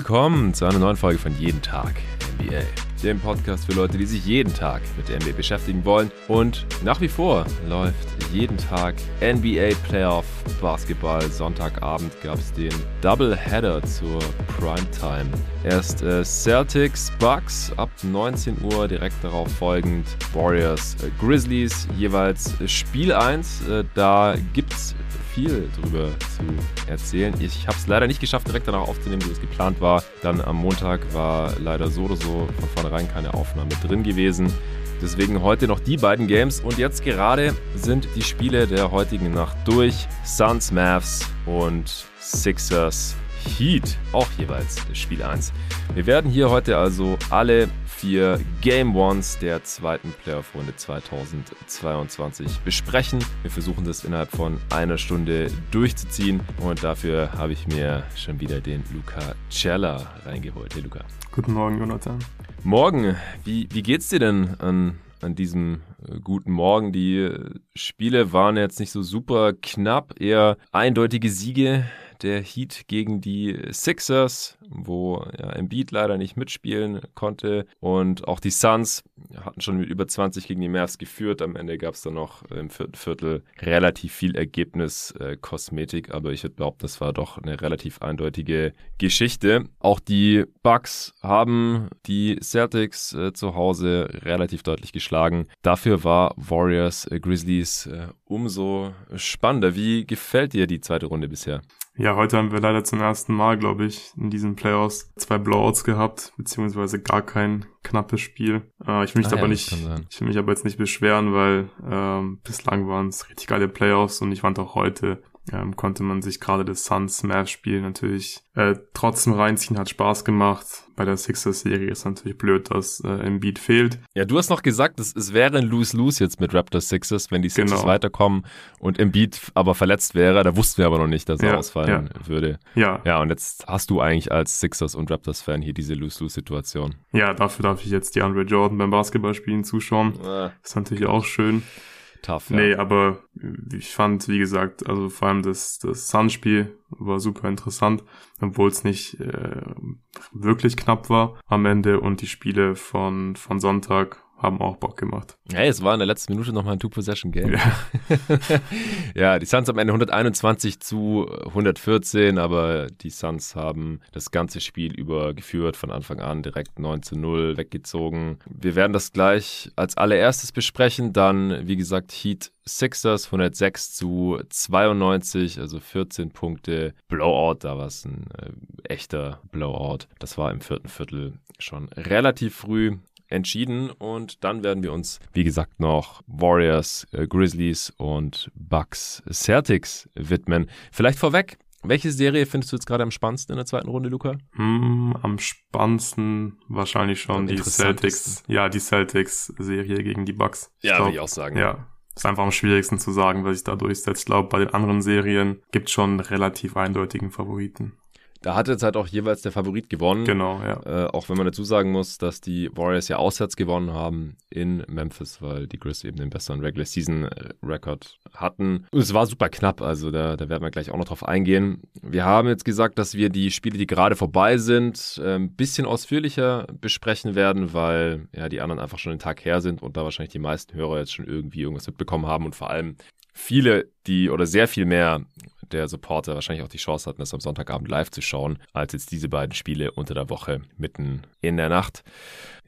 Willkommen zu einer neuen Folge von Jeden Tag NBA dem Podcast für Leute, die sich jeden Tag mit der NBA beschäftigen wollen. Und nach wie vor läuft jeden Tag NBA Playoff Basketball. Sonntagabend gab es den Doubleheader zur Primetime. Erst äh, Celtics Bucks ab 19 Uhr, direkt darauf folgend Warriors Grizzlies, jeweils Spiel 1. Äh, da gibt es viel drüber zu erzählen. Ich habe es leider nicht geschafft, direkt danach aufzunehmen, wie es geplant war. Dann am Montag war leider so oder so von vornherein keine Aufnahme drin gewesen. Deswegen heute noch die beiden Games und jetzt gerade sind die Spiele der heutigen Nacht durch. Suns, Mavs und Sixers Heat, auch jeweils Spiel 1. Wir werden hier heute also alle vier Game Ones der zweiten Playoff-Runde 2022 besprechen. Wir versuchen das innerhalb von einer Stunde durchzuziehen und dafür habe ich mir schon wieder den Luca Cella reingeholt. Hey Luca. Guten Morgen, Jonathan. Morgen, wie, wie geht's dir denn an, an diesem äh, guten Morgen? Die Spiele waren jetzt nicht so super knapp, eher eindeutige Siege der Heat gegen die Sixers, wo ja, Embiid leider nicht mitspielen konnte. Und auch die Suns hatten schon mit über 20 gegen die Mavs geführt. Am Ende gab es dann noch im vierten Viertel relativ viel Ergebnis-Kosmetik, äh, aber ich würde behaupten, das war doch eine relativ eindeutige Geschichte. Auch die Bucks haben die Celtics äh, zu Hause relativ deutlich geschlagen. Dafür war Warriors äh, Grizzlies äh, umso spannender. Wie gefällt dir die zweite Runde bisher? Ja, heute haben wir leider zum ersten Mal, glaube ich, in diesen Playoffs zwei Blowouts gehabt, beziehungsweise gar kein knappes Spiel. Äh, ich will mich ah, aber ja, nicht, ich will mich aber jetzt nicht beschweren, weil ähm, bislang waren es richtig geile Playoffs und ich fand auch heute ähm, konnte man sich gerade das Suns Mavs Spiel natürlich äh, trotzdem reinziehen, hat Spaß gemacht. Bei der Sixers-Serie ist natürlich blöd, dass äh, Embiid fehlt. Ja, du hast noch gesagt, es, es wäre ein Lose-Lose jetzt mit Raptors Sixers, wenn die Sixers genau. weiterkommen und Embiid aber verletzt wäre. Da wussten wir aber noch nicht, dass er ja, ausfallen ja. würde. Ja. Ja, und jetzt hast du eigentlich als Sixers und Raptors-Fan hier diese Lose-Lose-Situation. Ja, dafür darf ich jetzt die Andre Jordan beim Basketballspielen zuschauen. Ah. Ist natürlich auch schön tough. Ja. Nee, aber ich fand, wie gesagt, also vor allem das, das Sun-Spiel war super interessant, obwohl es nicht äh, wirklich knapp war am Ende und die Spiele von, von Sonntag haben auch Bock gemacht. Hey, es war in der letzten Minute nochmal ein Two-Possession-Game. Ja. ja, die Suns am Ende 121 zu 114, aber die Suns haben das ganze Spiel über geführt, von Anfang an direkt 9 zu 0 weggezogen. Wir werden das gleich als allererstes besprechen, dann, wie gesagt, Heat Sixers 106 zu 92, also 14 Punkte. Blowout, da war es ein äh, echter Blowout. Das war im vierten Viertel schon relativ früh entschieden und dann werden wir uns, wie gesagt, noch Warriors, äh, Grizzlies und Bucks Celtics widmen. Vielleicht vorweg, welche Serie findest du jetzt gerade am spannendsten in der zweiten Runde, Luca? Hm, am spannendsten wahrscheinlich schon die Celtics. Ja, die Celtics-Serie gegen die Bucks. Ich ja, würde ich auch sagen. Ja, ist einfach am schwierigsten zu sagen, was sich da durchsetzt. Ich glaube, bei den anderen Serien gibt es schon relativ eindeutigen Favoriten. Da hat jetzt halt auch jeweils der Favorit gewonnen. Genau, ja. Äh, auch wenn man dazu sagen muss, dass die Warriors ja auswärts gewonnen haben in Memphis, weil die Grizzlies eben den besseren Regular Season äh, Record hatten. Und es war super knapp, also da, da werden wir gleich auch noch drauf eingehen. Wir haben jetzt gesagt, dass wir die Spiele, die gerade vorbei sind, äh, ein bisschen ausführlicher besprechen werden, weil ja die anderen einfach schon einen Tag her sind und da wahrscheinlich die meisten Hörer jetzt schon irgendwie irgendwas mitbekommen haben und vor allem viele, die oder sehr viel mehr der Supporter wahrscheinlich auch die Chance hatten, das am Sonntagabend live zu schauen, als jetzt diese beiden Spiele unter der Woche mitten in der Nacht.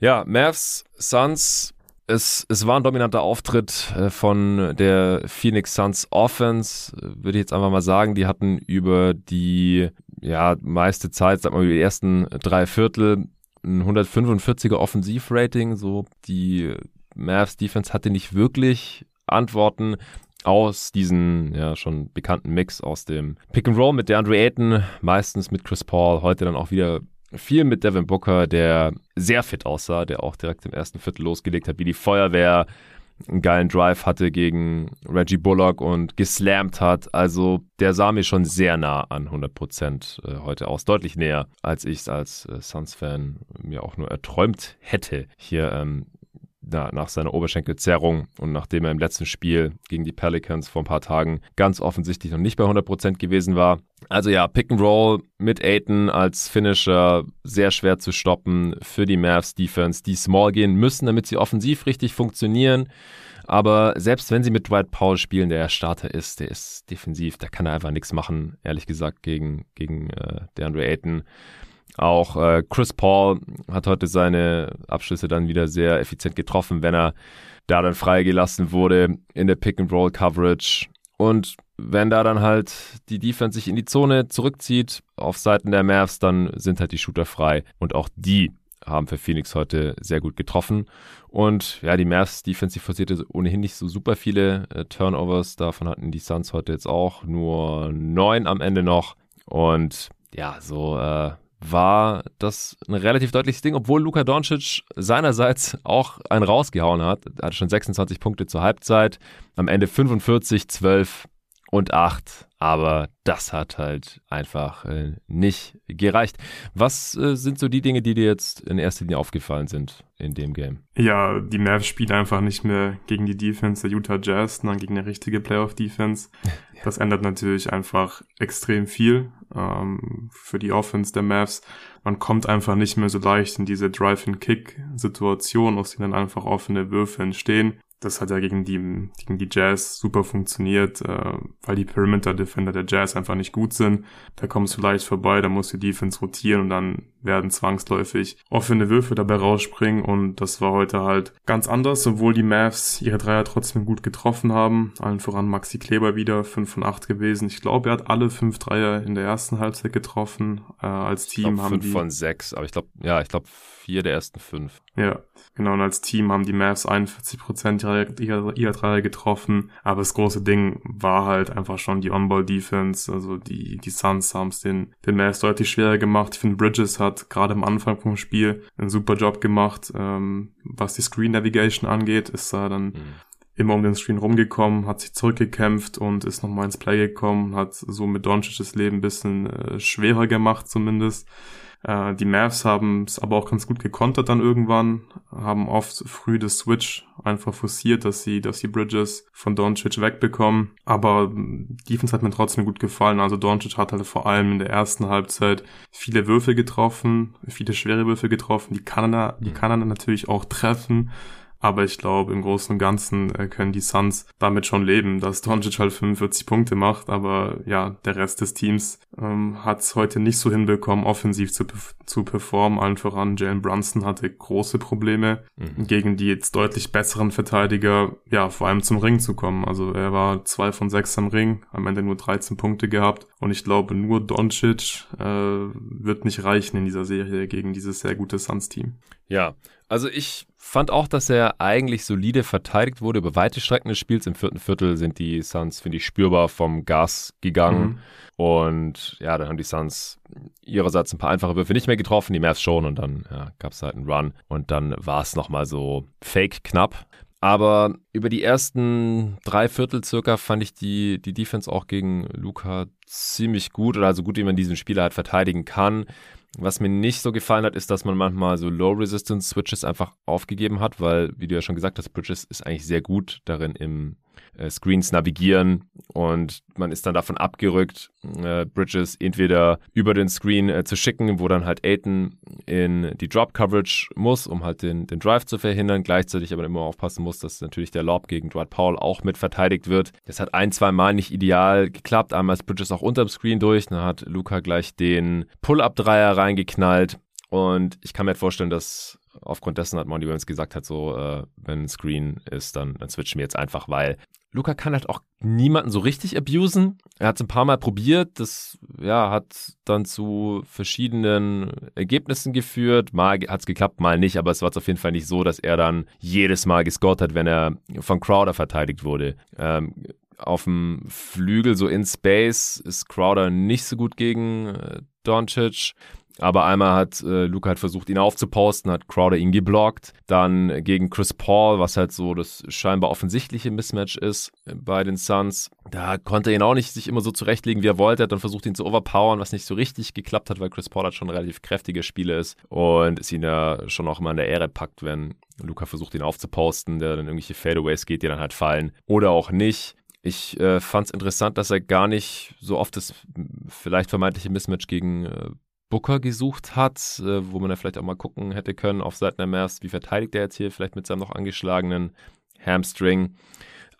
Ja, Mavs, Suns, es, es war ein dominanter Auftritt äh, von der Phoenix Suns Offense, würde ich jetzt einfach mal sagen. Die hatten über die ja, meiste Zeit, sag mal, über die ersten drei Viertel ein 145er Offensivrating. So die Mavs Defense hatte nicht wirklich Antworten aus diesem ja schon bekannten Mix aus dem Pick and Roll mit DeAndre Ayton, meistens mit Chris Paul, heute dann auch wieder viel mit Devin Booker, der sehr fit aussah, der auch direkt im ersten Viertel losgelegt hat, wie die Feuerwehr, einen geilen Drive hatte gegen Reggie Bullock und geslammt hat. Also der sah mir schon sehr nah an 100 Prozent äh, heute aus. Deutlich näher, als ich es als äh, Suns-Fan mir auch nur erträumt hätte, hier ähm, na, nach seiner Oberschenkelzerrung und nachdem er im letzten Spiel gegen die Pelicans vor ein paar Tagen ganz offensichtlich noch nicht bei 100% gewesen war. Also ja, Pick and Roll mit Aiton als Finisher sehr schwer zu stoppen für die Mavs Defense, die small gehen müssen, damit sie offensiv richtig funktionieren. Aber selbst wenn sie mit Dwight Powell spielen, der Starter ist, der ist defensiv, da kann er einfach nichts machen, ehrlich gesagt, gegen, gegen äh, DeAndre Ayton. Auch äh, Chris Paul hat heute seine Abschlüsse dann wieder sehr effizient getroffen, wenn er da dann freigelassen wurde in der Pick-and-Roll-Coverage. Und wenn da dann halt die Defense sich in die Zone zurückzieht auf Seiten der Mavs, dann sind halt die Shooter frei. Und auch die haben für Phoenix heute sehr gut getroffen. Und ja, die Mavs Defense, die forcierte ohnehin nicht so super viele äh, Turnovers. Davon hatten die Suns heute jetzt auch nur neun am Ende noch. Und ja, so äh, war das ein relativ deutliches Ding, obwohl Luka Doncic seinerseits auch einen rausgehauen hat. Er hatte schon 26 Punkte zur Halbzeit, am Ende 45, 12 und 8. Aber das hat halt einfach äh, nicht gereicht. Was äh, sind so die Dinge, die dir jetzt in erster Linie aufgefallen sind in dem Game? Ja, die Mavs spielen einfach nicht mehr gegen die Defense der Utah Jazz, sondern gegen eine richtige Playoff-Defense. ja. Das ändert natürlich einfach extrem viel ähm, für die Offense der Mavs. Man kommt einfach nicht mehr so leicht in diese Drive-and-Kick-Situation, aus denen einfach offene Würfe entstehen. Das hat ja gegen die, gegen die Jazz super funktioniert, äh, weil die Perimeter-Defender der Jazz einfach nicht gut sind. Da kommst du leicht vorbei, da musst du Defense rotieren und dann werden zwangsläufig offene Würfe dabei rausspringen und das war heute halt ganz anders, obwohl die Mavs ihre Dreier trotzdem gut getroffen haben. Allen voran Maxi Kleber wieder 5 von 8 gewesen. Ich glaube, er hat alle 5 Dreier in der ersten Halbzeit getroffen. Äh, als Team glaub, haben 5 die... von 6, aber ich glaube, ja, ich glaube, vier der ersten fünf. Ja, genau. Und als Team haben die Mavs 41 Prozent ihrer, ihrer Dreier getroffen. Aber das große Ding war halt einfach schon die On-Ball-Defense. Also die, die Suns haben es den, den Mavs deutlich schwerer gemacht. Ich finde, Bridges hat gerade am Anfang vom Spiel einen super Job gemacht. Ähm, was die Screen Navigation angeht, ist er dann mhm immer um den Screen rumgekommen, hat sich zurückgekämpft und ist nochmal ins Play gekommen, hat so mit Doncic das Leben ein bisschen äh, schwerer gemacht zumindest. Äh, die Mavs haben es aber auch ganz gut gekontert dann irgendwann, haben oft früh das Switch einfach forciert, dass sie, dass die Bridges von Doncic wegbekommen. Aber Defense hat mir trotzdem gut gefallen. Also Doncic hat halt vor allem in der ersten Halbzeit viele Würfe getroffen, viele schwere Würfe getroffen. Die kann er, die kann er natürlich auch treffen. Aber ich glaube, im Großen und Ganzen äh, können die Suns damit schon leben, dass Doncic halt 45 Punkte macht. Aber ja, der Rest des Teams ähm, hat es heute nicht so hinbekommen, offensiv zu, zu performen. Allen voran, Jalen Brunson hatte große Probleme, mhm. gegen die jetzt deutlich besseren Verteidiger, ja, vor allem zum Ring zu kommen. Also er war zwei von sechs am Ring, am Ende nur 13 Punkte gehabt. Und ich glaube, nur Doncic äh, wird nicht reichen in dieser Serie gegen dieses sehr gute Suns-Team. Ja, also ich fand auch, dass er eigentlich solide verteidigt wurde über weite Strecken des Spiels. Im vierten Viertel sind die Suns, finde ich, spürbar vom Gas gegangen. Mhm. Und ja, dann haben die Suns ihrerseits ein paar einfache Würfe nicht mehr getroffen, die Mavs schon. Und dann ja, gab es halt einen Run. Und dann war es nochmal so fake knapp. Aber über die ersten drei Viertel circa fand ich die, die Defense auch gegen Luca ziemlich gut oder so gut, wie man diesen Spieler halt verteidigen kann. Was mir nicht so gefallen hat, ist, dass man manchmal so Low-Resistance-Switches einfach aufgegeben hat, weil, wie du ja schon gesagt hast, Bridges ist eigentlich sehr gut darin im äh, Screens navigieren und man ist dann davon abgerückt, äh, Bridges entweder über den Screen äh, zu schicken, wo dann halt Aiton in die Drop Coverage muss, um halt den, den Drive zu verhindern, gleichzeitig aber immer aufpassen muss, dass natürlich der Lob gegen Dwight Powell auch mit verteidigt wird. Das hat ein, zwei Mal nicht ideal geklappt, einmal ist Bridges auch unterm Screen durch, dann hat Luca gleich den Pull-Up-Dreier reingeknallt und ich kann mir vorstellen, dass aufgrund dessen hat Monty Williams gesagt hat, so, äh, wenn ein Screen ist, dann, dann switchen wir jetzt einfach, weil Luca kann halt auch niemanden so richtig abusen. Er hat es ein paar Mal probiert. Das ja, hat dann zu verschiedenen Ergebnissen geführt. Mal hat es geklappt, mal nicht. Aber es war auf jeden Fall nicht so, dass er dann jedes Mal gescored hat, wenn er von Crowder verteidigt wurde. Ähm, auf dem Flügel, so in Space, ist Crowder nicht so gut gegen äh, Doncic. Aber einmal hat äh, Luca halt versucht, ihn aufzuposten, hat Crowder ihn geblockt. Dann gegen Chris Paul, was halt so das scheinbar offensichtliche Mismatch ist bei den Suns. Da konnte er ihn auch nicht sich immer so zurechtlegen, wie er wollte. Er hat dann versucht, ihn zu overpowern, was nicht so richtig geklappt hat, weil Chris Paul halt schon relativ kräftiger Spieler ist und es ihn ja schon auch immer in der Ehre packt, wenn Luca versucht, ihn aufzuposten, der dann irgendwelche Fadeaways geht, die dann halt fallen. Oder auch nicht. Ich äh, fand es interessant, dass er gar nicht so oft das vielleicht vermeintliche Mismatch gegen äh, Booker gesucht hat, äh, wo man ja vielleicht auch mal gucken hätte können auf Seiten der Mavs, wie verteidigt er jetzt hier vielleicht mit seinem noch angeschlagenen Hamstring.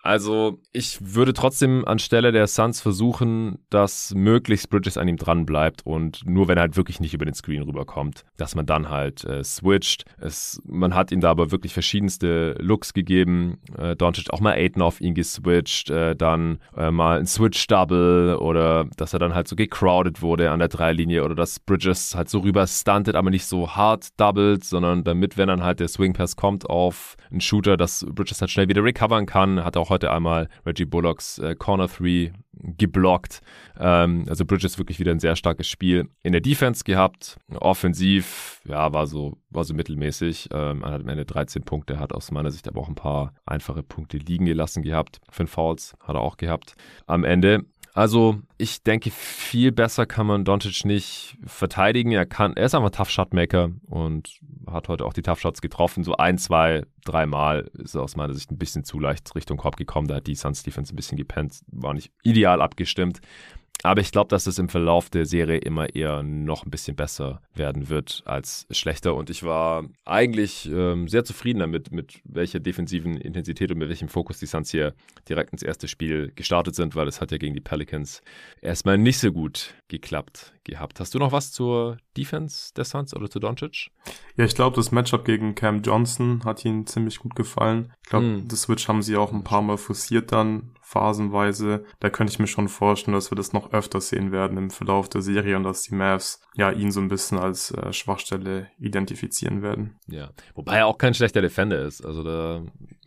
Also ich würde trotzdem anstelle der Suns versuchen, dass möglichst Bridges an ihm dran bleibt und nur wenn er halt wirklich nicht über den Screen rüberkommt, dass man dann halt äh, switcht. Es, man hat ihm da aber wirklich verschiedenste Looks gegeben. Äh, Doncic auch mal Aiden auf ihn geswitcht, äh, dann äh, mal ein Switch-Double oder dass er dann halt so gecrowded wurde an der Dreilinie oder dass Bridges halt so rüber stuntet, aber nicht so hart doubled, sondern damit, wenn dann halt der Swing Pass kommt auf einen Shooter, dass Bridges halt schnell wieder recovern kann, hat auch heute einmal Reggie Bullocks äh, Corner 3 geblockt. Ähm, also Bridges wirklich wieder ein sehr starkes Spiel in der Defense gehabt. Offensiv, ja, war so, war so mittelmäßig. Ähm, er hat am Ende 13 Punkte, hat aus meiner Sicht aber auch ein paar einfache Punkte liegen gelassen gehabt. Fünf Fouls hat er auch gehabt. Am Ende also, ich denke, viel besser kann man Doncic nicht verteidigen. Er kann, er ist einfach Tough Shotmaker und hat heute auch die Tough Shots getroffen. So ein, zwei, dreimal ist er aus meiner Sicht ein bisschen zu leicht Richtung Korb gekommen. Da hat die Suns Defense ein bisschen gepennt, war nicht ideal abgestimmt. Aber ich glaube, dass es im Verlauf der Serie immer eher noch ein bisschen besser werden wird als schlechter. Und ich war eigentlich ähm, sehr zufrieden damit, mit welcher defensiven Intensität und mit welchem Fokus die Suns hier direkt ins erste Spiel gestartet sind, weil es hat ja gegen die Pelicans erstmal nicht so gut geklappt gehabt. Hast du noch was zur Defense der Suns oder zu Doncic? Ja, ich glaube, das Matchup gegen Cam Johnson hat ihnen ziemlich gut gefallen. Ich glaube, mm. das Switch haben sie auch ein paar Mal forciert dann, phasenweise. Da könnte ich mir schon vorstellen, dass wir das noch öfter sehen werden im Verlauf der Serie und dass die Mavs ja ihn so ein bisschen als äh, Schwachstelle identifizieren werden. Ja, wobei er auch kein schlechter Defender ist. Also da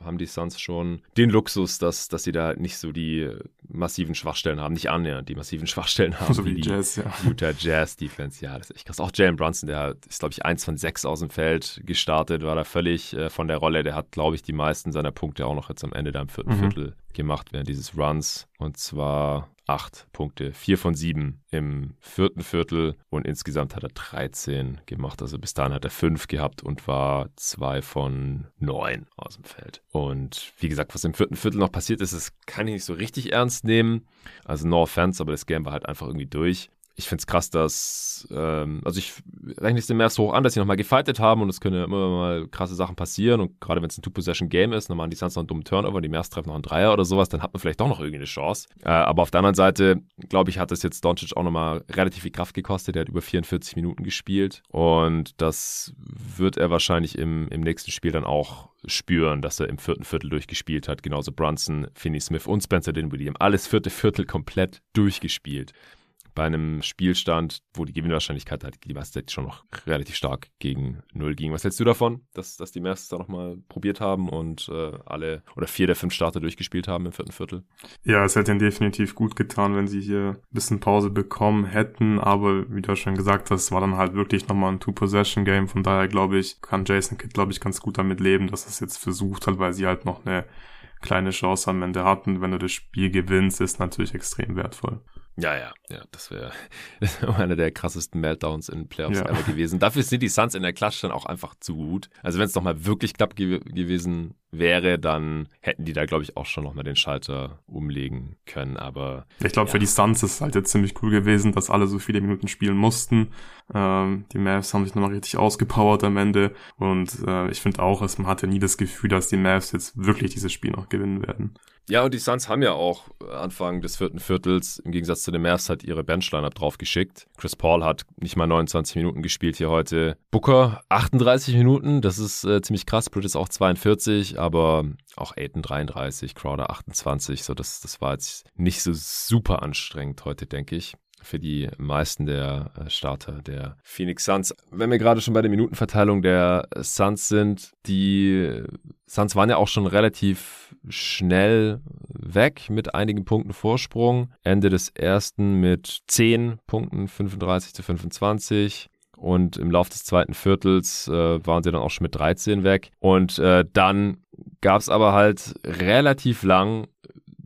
haben die Suns schon den Luxus, dass, dass sie da nicht so die massiven Schwachstellen haben, nicht annähernd die massiven Schwachstellen haben. So wie, wie die Jazz, ja. Utah Jazz Defense, ja, das ist echt krass. Auch Jalen Brunson, der ist, glaube ich, eins von sechs aus dem Feld gestartet, war da völlig äh, von der Rolle. Der hat, glaube ich, die meisten seiner Punkte auch noch jetzt am Ende da im vierten mhm. Viertel gemacht während dieses Runs. Und zwar acht Punkte, vier von sieben im vierten Viertel und insgesamt hat er 13 gemacht. Also bis dahin hat er fünf gehabt und war zwei von neun aus dem Feld. Und wie gesagt, was im vierten Viertel noch passiert ist, das kann ich nicht so richtig ernst nehmen. Also no offense, aber das Game war halt einfach irgendwie durch ich finde es krass, dass, ähm, also ich rechne es dem erst hoch an, dass sie nochmal gefightet haben und es können ja immer mal krasse Sachen passieren und gerade wenn es ein Two-Possession-Game ist, dann machen die Suns noch einen dummen Turnover, die Mavs treffen noch einen Dreier oder sowas, dann hat man vielleicht doch noch irgendwie eine Chance. Äh, aber auf der anderen Seite, glaube ich, hat es jetzt Doncic auch nochmal relativ viel Kraft gekostet, der hat über 44 Minuten gespielt und das wird er wahrscheinlich im, im nächsten Spiel dann auch spüren, dass er im vierten Viertel durchgespielt hat. Genauso Brunson, Finney Smith und Spencer Dinwiddie haben alles vierte Viertel komplett durchgespielt bei einem Spielstand, wo die Gewinnwahrscheinlichkeit halt die Zeit schon noch relativ stark gegen Null ging. Was hältst du davon, dass, dass die Mavs da nochmal probiert haben und äh, alle oder vier der fünf Starter durchgespielt haben im vierten Viertel? Ja, es hätte ihnen definitiv gut getan, wenn sie hier ein bisschen Pause bekommen hätten, aber wie du schon gesagt hast, war dann halt wirklich nochmal ein Two-Possession-Game, von daher glaube ich, kann Jason Kidd, glaube ich, ganz gut damit leben, dass es jetzt versucht hat, weil sie halt noch eine kleine Chance am Ende hatten. Wenn du das Spiel gewinnst, ist natürlich extrem wertfüll. Ja, ja, ja, das wäre wär einer der krassesten Meltdowns in Playoffs ja. ever gewesen. Dafür sind die Suns in der Klatsch dann auch einfach zu gut. Also wenn es nochmal wirklich knapp ge gewesen wäre, dann hätten die da, glaube ich, auch schon nochmal den Schalter umlegen können. Aber ich glaube, ja. für die Suns ist es halt jetzt ziemlich cool gewesen, dass alle so viele Minuten spielen mussten. Ähm, die Mavs haben sich nochmal richtig ausgepowert am Ende. Und äh, ich finde auch, man hatte nie das Gefühl, dass die Mavs jetzt wirklich dieses Spiel noch gewinnen werden. Ja, und die Suns haben ja auch Anfang des vierten Viertels im Gegensatz zu den Mavs halt ihre Benchline-Up drauf geschickt. Chris Paul hat nicht mal 29 Minuten gespielt hier heute. Booker 38 Minuten, das ist äh, ziemlich krass. Bridges auch 42, aber auch Aiden 33, Crowder 28. So, das, das war jetzt nicht so super anstrengend heute, denke ich für die meisten der äh, Starter der Phoenix Suns. Wenn wir gerade schon bei der Minutenverteilung der Suns sind, die Suns waren ja auch schon relativ schnell weg mit einigen Punkten Vorsprung. Ende des ersten mit 10 Punkten, 35 zu 25. Und im Laufe des zweiten Viertels äh, waren sie dann auch schon mit 13 weg. Und äh, dann gab es aber halt relativ lang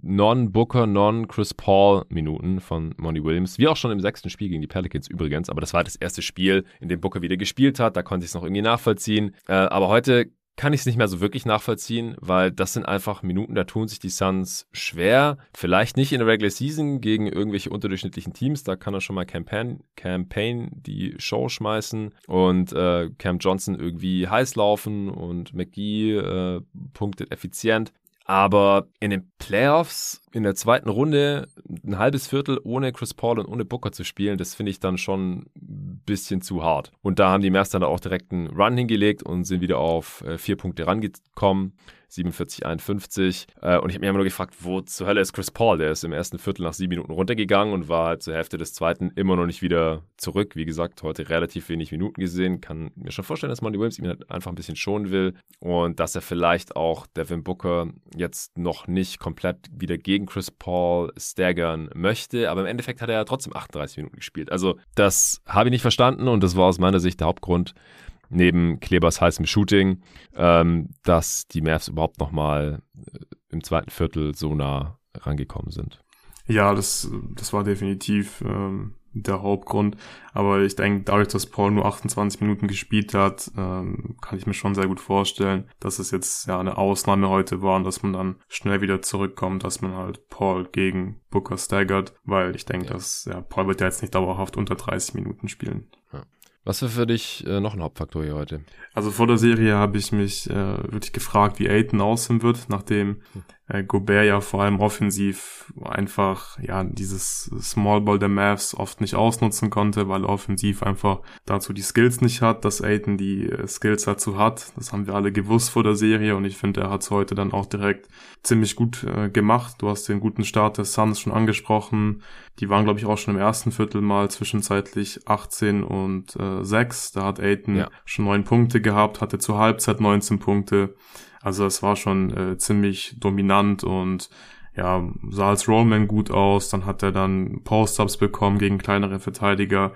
Non-Booker, Non-Chris Paul-Minuten von Monty Williams, wie auch schon im sechsten Spiel gegen die Pelicans übrigens. Aber das war das erste Spiel, in dem Booker wieder gespielt hat. Da konnte ich es noch irgendwie nachvollziehen. Äh, aber heute kann ich es nicht mehr so wirklich nachvollziehen, weil das sind einfach Minuten, da tun sich die Suns schwer. Vielleicht nicht in der Regular Season gegen irgendwelche unterdurchschnittlichen Teams, da kann er schon mal Campaign, Campaign die Show schmeißen und äh, Cam Johnson irgendwie heiß laufen und McGee äh, punktet effizient. Aber in den Playoffs in der zweiten Runde ein halbes Viertel ohne Chris Paul und ohne Booker zu spielen, das finde ich dann schon ein bisschen zu hart. Und da haben die Mavs dann auch direkt einen Run hingelegt und sind wieder auf äh, vier Punkte rangekommen. 47, 51. Äh, und ich habe mich immer nur gefragt, wo zur Hölle ist Chris Paul? Der ist im ersten Viertel nach sieben Minuten runtergegangen und war halt zur Hälfte des zweiten immer noch nicht wieder zurück. Wie gesagt, heute relativ wenig Minuten gesehen. Kann mir schon vorstellen, dass Monty Williams ihn halt einfach ein bisschen schonen will und dass er vielleicht auch Devin Booker jetzt noch nicht komplett wieder gegen Chris Paul staggern möchte. Aber im Endeffekt hat er ja trotzdem 38 Minuten gespielt. Also das habe ich nicht verstanden und das war aus meiner Sicht der Hauptgrund, neben Klebers heißem Shooting, ähm, dass die Mavs überhaupt nochmal äh, im zweiten Viertel so nah rangekommen sind. Ja, das, das war definitiv ähm, der Hauptgrund. Aber ich denke, dadurch, dass Paul nur 28 Minuten gespielt hat, ähm, kann ich mir schon sehr gut vorstellen, dass es jetzt ja eine Ausnahme heute war und dass man dann schnell wieder zurückkommt, dass man halt Paul gegen Booker staggert, weil ich denke, ja. dass ja, Paul wird ja jetzt nicht dauerhaft unter 30 Minuten spielen. Ja. Was war für dich äh, noch ein Hauptfaktor hier heute? Also vor der Serie habe ich mich äh, wirklich gefragt, wie Aiton aussehen wird, nachdem äh, Gobert ja vor allem offensiv einfach ja dieses Small Ball der Mavs oft nicht ausnutzen konnte, weil er offensiv einfach dazu die Skills nicht hat, dass Aiton die äh, Skills dazu hat. Das haben wir alle gewusst vor der Serie und ich finde, er hat es heute dann auch direkt ziemlich gut äh, gemacht. Du hast den guten Start der Suns schon angesprochen. Die waren, glaube ich, auch schon im ersten Viertel mal zwischenzeitlich 18 und äh, 6. Da hat Aiton ja. schon neun Punkte gehabt, hatte zur Halbzeit 19 Punkte. Also es war schon äh, ziemlich dominant und ja, sah als Rollman gut aus. Dann hat er dann Post-Ups bekommen gegen kleinere Verteidiger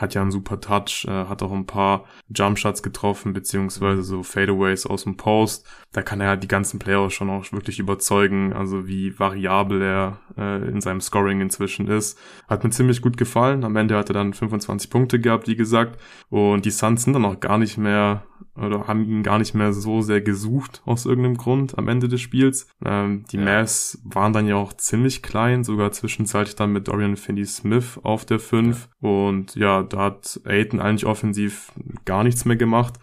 hat ja einen super Touch, äh, hat auch ein paar Jumpshots getroffen, beziehungsweise so Fadeaways aus dem Post. Da kann er halt die ganzen Player schon auch wirklich überzeugen, also wie variabel er äh, in seinem Scoring inzwischen ist. Hat mir ziemlich gut gefallen. Am Ende hat er dann 25 Punkte gehabt, wie gesagt. Und die Suns sind dann auch gar nicht mehr oder haben ihn gar nicht mehr so sehr gesucht aus irgendeinem Grund am Ende des Spiels. Ähm, die ja. Mavs waren dann ja auch ziemlich klein, sogar zwischenzeitlich dann mit Dorian Finney-Smith auf der 5 ja. und ja, da hat Aiton eigentlich offensiv gar nichts mehr gemacht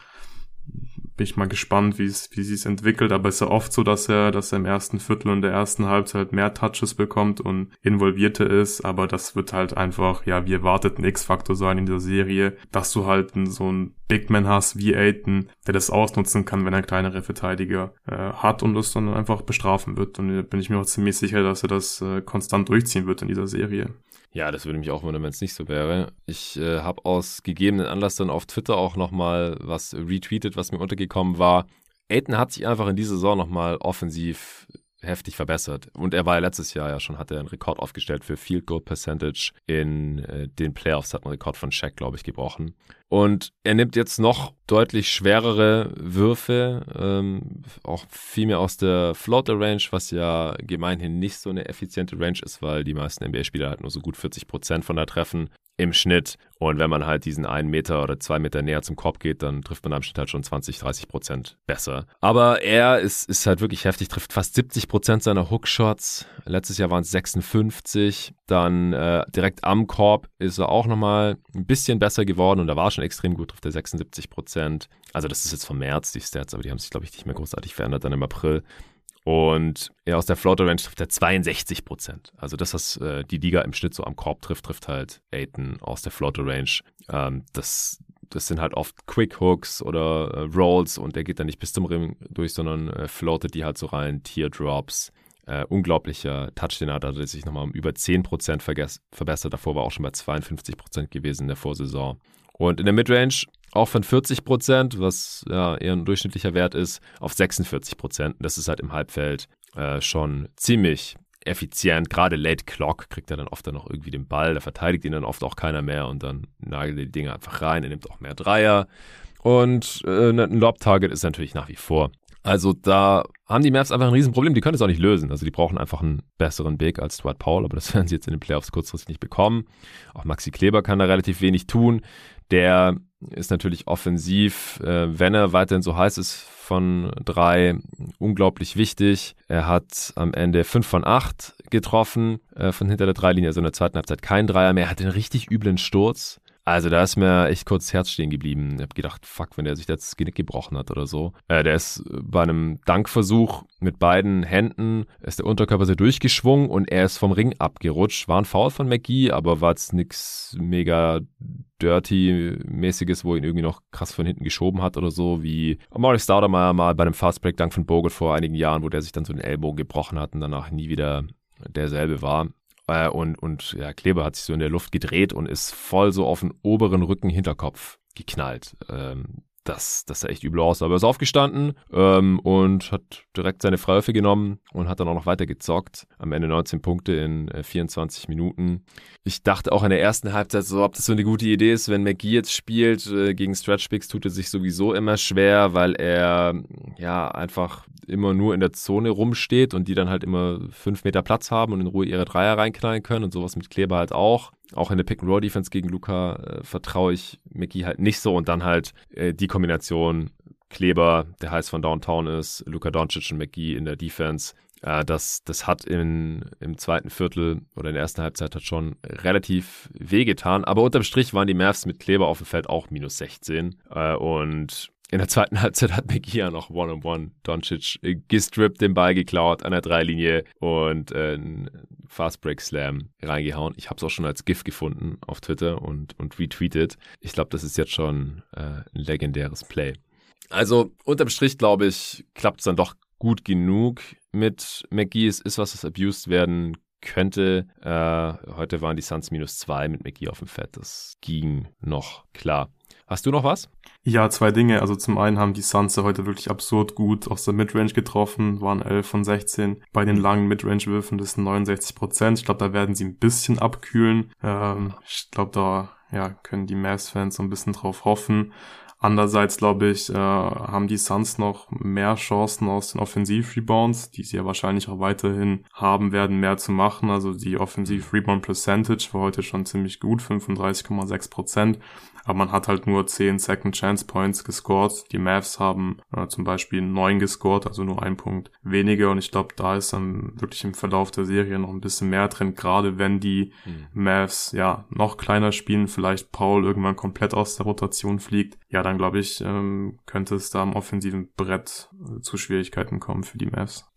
bin ich mal gespannt, wie es, wie es entwickelt. Aber es ist ja oft so, dass er, dass er im ersten Viertel und der ersten Halbzeit mehr Touches bekommt und involvierter ist. Aber das wird halt einfach, ja, wie erwartet, ein X-Faktor sein in der Serie, dass du halt so ein Big Man hast wie Aiton, der das ausnutzen kann, wenn er kleinere Verteidiger äh, hat und das dann einfach bestrafen wird. Und da bin ich mir auch ziemlich sicher, dass er das äh, konstant durchziehen wird in dieser Serie. Ja, das würde mich auch wundern, wenn es nicht so wäre. Ich äh, habe aus gegebenen Anlass dann auf Twitter auch nochmal was retweetet, was mir untergekommen war. Aiden hat sich einfach in dieser Saison nochmal offensiv heftig verbessert. Und er war ja letztes Jahr ja schon, hat er einen Rekord aufgestellt für Field Goal Percentage in äh, den Playoffs, hat einen Rekord von Shaq, glaube ich, gebrochen. Und er nimmt jetzt noch deutlich schwerere Würfe, ähm, auch viel mehr aus der Floater Range, was ja gemeinhin nicht so eine effiziente Range ist, weil die meisten NBA-Spieler halt nur so gut 40 Prozent von da treffen im Schnitt. Und wenn man halt diesen einen Meter oder zwei Meter näher zum Korb geht, dann trifft man am Schnitt halt schon 20, 30 Prozent besser. Aber er ist, ist halt wirklich heftig, trifft fast 70 Prozent seiner Hookshots. Letztes Jahr waren es 56. Dann äh, direkt am Korb ist er auch nochmal ein bisschen besser geworden und da war schon extrem gut, trifft er 76 Prozent. Also das ist jetzt vom März, die Stats, aber die haben sich, glaube ich, nicht mehr großartig verändert dann im April. Und er aus der Floater Range trifft er 62 Prozent. Also das, was äh, die Liga im Schnitt so am Korb trifft, trifft halt Aiton aus der Floater Range. Ähm, das, das sind halt oft Quick Hooks oder äh, Rolls und der geht dann nicht bis zum Ring durch, sondern äh, floatet die halt so rein, Teardrops. Äh, unglaublicher Touch, den er hat, hat er sich nochmal um über 10 Prozent verbessert. Davor war auch schon bei 52 Prozent gewesen in der Vorsaison. Und in der Midrange auch von 40 Prozent, was ja eher ein durchschnittlicher Wert ist, auf 46 Prozent. Das ist halt im Halbfeld äh, schon ziemlich effizient. Gerade Late Clock kriegt er dann oft dann noch irgendwie den Ball, da verteidigt ihn dann oft auch keiner mehr und dann nagelt er die Dinge einfach rein. Er nimmt auch mehr Dreier. Und äh, ein Lob-Target ist natürlich nach wie vor. Also da haben die Mavs einfach ein Riesenproblem. Die können es auch nicht lösen. Also die brauchen einfach einen besseren Big als Dwight Powell, aber das werden sie jetzt in den Playoffs kurzfristig nicht bekommen. Auch Maxi Kleber kann da relativ wenig tun. Der ist natürlich offensiv, äh, wenn er weiterhin so heiß ist von drei, unglaublich wichtig. Er hat am Ende fünf von acht getroffen äh, von hinter der Dreilinie, also in der zweiten Halbzeit kein Dreier mehr. Er hat einen richtig üblen Sturz. Also da ist mir echt kurz das Herz stehen geblieben. Ich habe gedacht, fuck, wenn der sich das Genick gebrochen hat oder so. Äh, der ist bei einem Dankversuch mit beiden Händen, ist der Unterkörper so durchgeschwungen und er ist vom Ring abgerutscht. War ein Foul von McGee, aber war jetzt nichts mega Dirty-mäßiges, wo ihn irgendwie noch krass von hinten geschoben hat oder so, wie Maurice Staudemeyer mal bei einem Fastbreak-Dank von Bogut vor einigen Jahren, wo der sich dann so den Ellbogen gebrochen hat und danach nie wieder derselbe war. Äh, und, und ja, Kleber hat sich so in der Luft gedreht und ist voll so auf den oberen Rücken Hinterkopf geknallt. Ähm, das, das sah echt übel aus. Aber er ist aufgestanden ähm, und hat direkt seine Freiwürfe genommen und hat dann auch noch weiter gezockt. Am Ende 19 Punkte in äh, 24 Minuten. Ich dachte auch in der ersten Halbzeit so, ob das so eine gute Idee ist, wenn McGee jetzt spielt. Äh, gegen Stretchbigs tut er sich sowieso immer schwer, weil er ja einfach immer nur in der Zone rumsteht und die dann halt immer fünf Meter Platz haben und in Ruhe ihre Dreier reinknallen können und sowas mit Kleber halt auch. Auch in der Pick-and-Roll-Defense gegen Luca äh, vertraue ich McGee halt nicht so und dann halt äh, die Kombination Kleber, der heiß von Downtown ist, Luca Doncic und McGee in der Defense. Äh, das, das hat in, im zweiten Viertel oder in der ersten Halbzeit hat schon relativ wehgetan. Aber unterm Strich waren die Mavs mit Kleber auf dem Feld auch minus 16. Äh, und in der zweiten Halbzeit hat McGee noch One-on-One Doncic äh, gestrippt, den Ball geklaut an der Dreilinie und äh, einen Fast Break Slam reingehauen. Ich habe es auch schon als GIF gefunden auf Twitter und, und retweetet. Ich glaube, das ist jetzt schon äh, ein legendäres Play. Also unterm Strich, glaube ich, klappt es dann doch gut genug mit McGee. Es ist was, das abused werden könnte. Äh, heute waren die Suns minus zwei mit McGee auf dem Fett. Das ging noch klar. Hast du noch was? Ja, zwei Dinge. Also zum einen haben die Suns ja heute wirklich absurd gut aus der Midrange getroffen, waren 11 von 16. Bei den langen Midrange-Würfen das sind 69 Prozent. Ich glaube, da werden sie ein bisschen abkühlen. Ähm, ich glaube, da ja, können die Mavs-Fans so ein bisschen drauf hoffen. Andererseits, glaube ich, äh, haben die Suns noch mehr Chancen aus den Offensiv-Rebounds, die sie ja wahrscheinlich auch weiterhin haben werden, mehr zu machen. Also die Offensiv-Rebound-Percentage war heute schon ziemlich gut, 35,6 Prozent aber man hat halt nur 10 Second Chance Points gescored. Die Mavs haben äh, zum Beispiel 9 gescored, also nur ein Punkt weniger und ich glaube, da ist dann wirklich im Verlauf der Serie noch ein bisschen mehr drin, gerade wenn die mhm. Mavs ja noch kleiner spielen, vielleicht Paul irgendwann komplett aus der Rotation fliegt, ja, dann glaube ich, ähm, könnte es da am offensiven Brett äh, zu Schwierigkeiten kommen für die Mavs.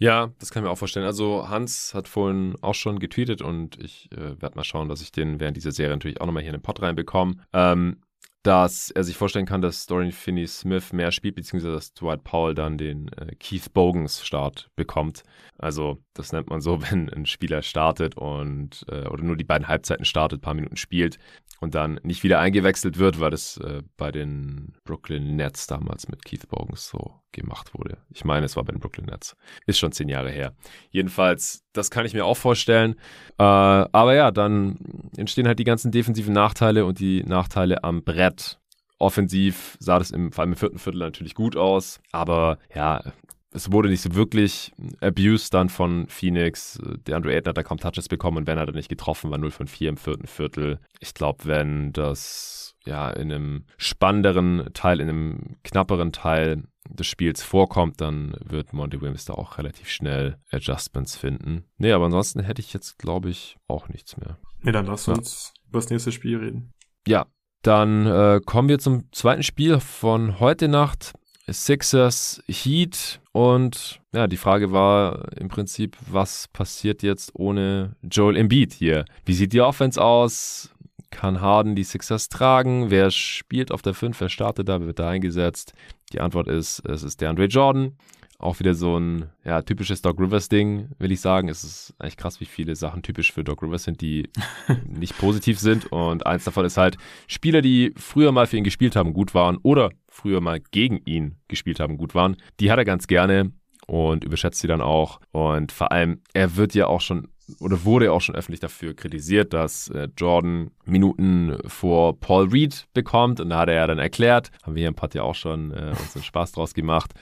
Ja, das kann ich mir auch vorstellen. Also Hans hat vorhin auch schon getweetet und ich äh, werde mal schauen, dass ich den während dieser Serie natürlich auch nochmal hier in den Pod reinbekomme. Ähm, dass er sich vorstellen kann, dass Dorian Finney-Smith mehr spielt, beziehungsweise dass Dwight Powell dann den äh, Keith Bogans-Start bekommt. Also das nennt man so, wenn ein Spieler startet und äh, oder nur die beiden Halbzeiten startet, paar Minuten spielt und dann nicht wieder eingewechselt wird, weil das äh, bei den Brooklyn Nets damals mit Keith Bogans so gemacht wurde. Ich meine, es war bei den Brooklyn Nets. Ist schon zehn Jahre her. Jedenfalls, das kann ich mir auch vorstellen. Äh, aber ja, dann entstehen halt die ganzen defensiven Nachteile und die Nachteile am Brett. Offensiv sah das im, vor allem im vierten Viertel natürlich gut aus, aber ja, es wurde nicht so wirklich abused dann von Phoenix. Der Andrew Ayton hat da kaum Touches bekommen und wenn er dann nicht getroffen war, 0 von 4 im vierten Viertel. Ich glaube, wenn das ja in einem spannenderen Teil, in einem knapperen Teil des Spiels vorkommt, dann wird Monty Williams da auch relativ schnell Adjustments finden. Nee, aber ansonsten hätte ich jetzt, glaube ich, auch nichts mehr. Nee, dann lass uns ja. über das nächste Spiel reden. Ja, dann äh, kommen wir zum zweiten Spiel von heute Nacht. Sixers Heat und ja, die Frage war im Prinzip, was passiert jetzt ohne Joel Embiid hier? Wie sieht die Offense aus? Kann Harden die Sixers tragen? Wer spielt auf der 5? Wer startet da? Wer wird da eingesetzt? Die Antwort ist, es ist der Andre Jordan. Auch wieder so ein ja, typisches Doc Rivers-Ding, will ich sagen. Es ist eigentlich krass, wie viele Sachen typisch für Doc Rivers sind, die nicht positiv sind. Und eins davon ist halt, Spieler, die früher mal für ihn gespielt haben, gut waren oder früher mal gegen ihn gespielt haben, gut waren, die hat er ganz gerne und überschätzt sie dann auch. Und vor allem, er wird ja auch schon oder wurde auch schon öffentlich dafür kritisiert, dass äh, Jordan Minuten vor Paul Reed bekommt. Und da hat er ja dann erklärt, haben wir hier im Pod ja auch schon äh, uns einen Spaß draus gemacht,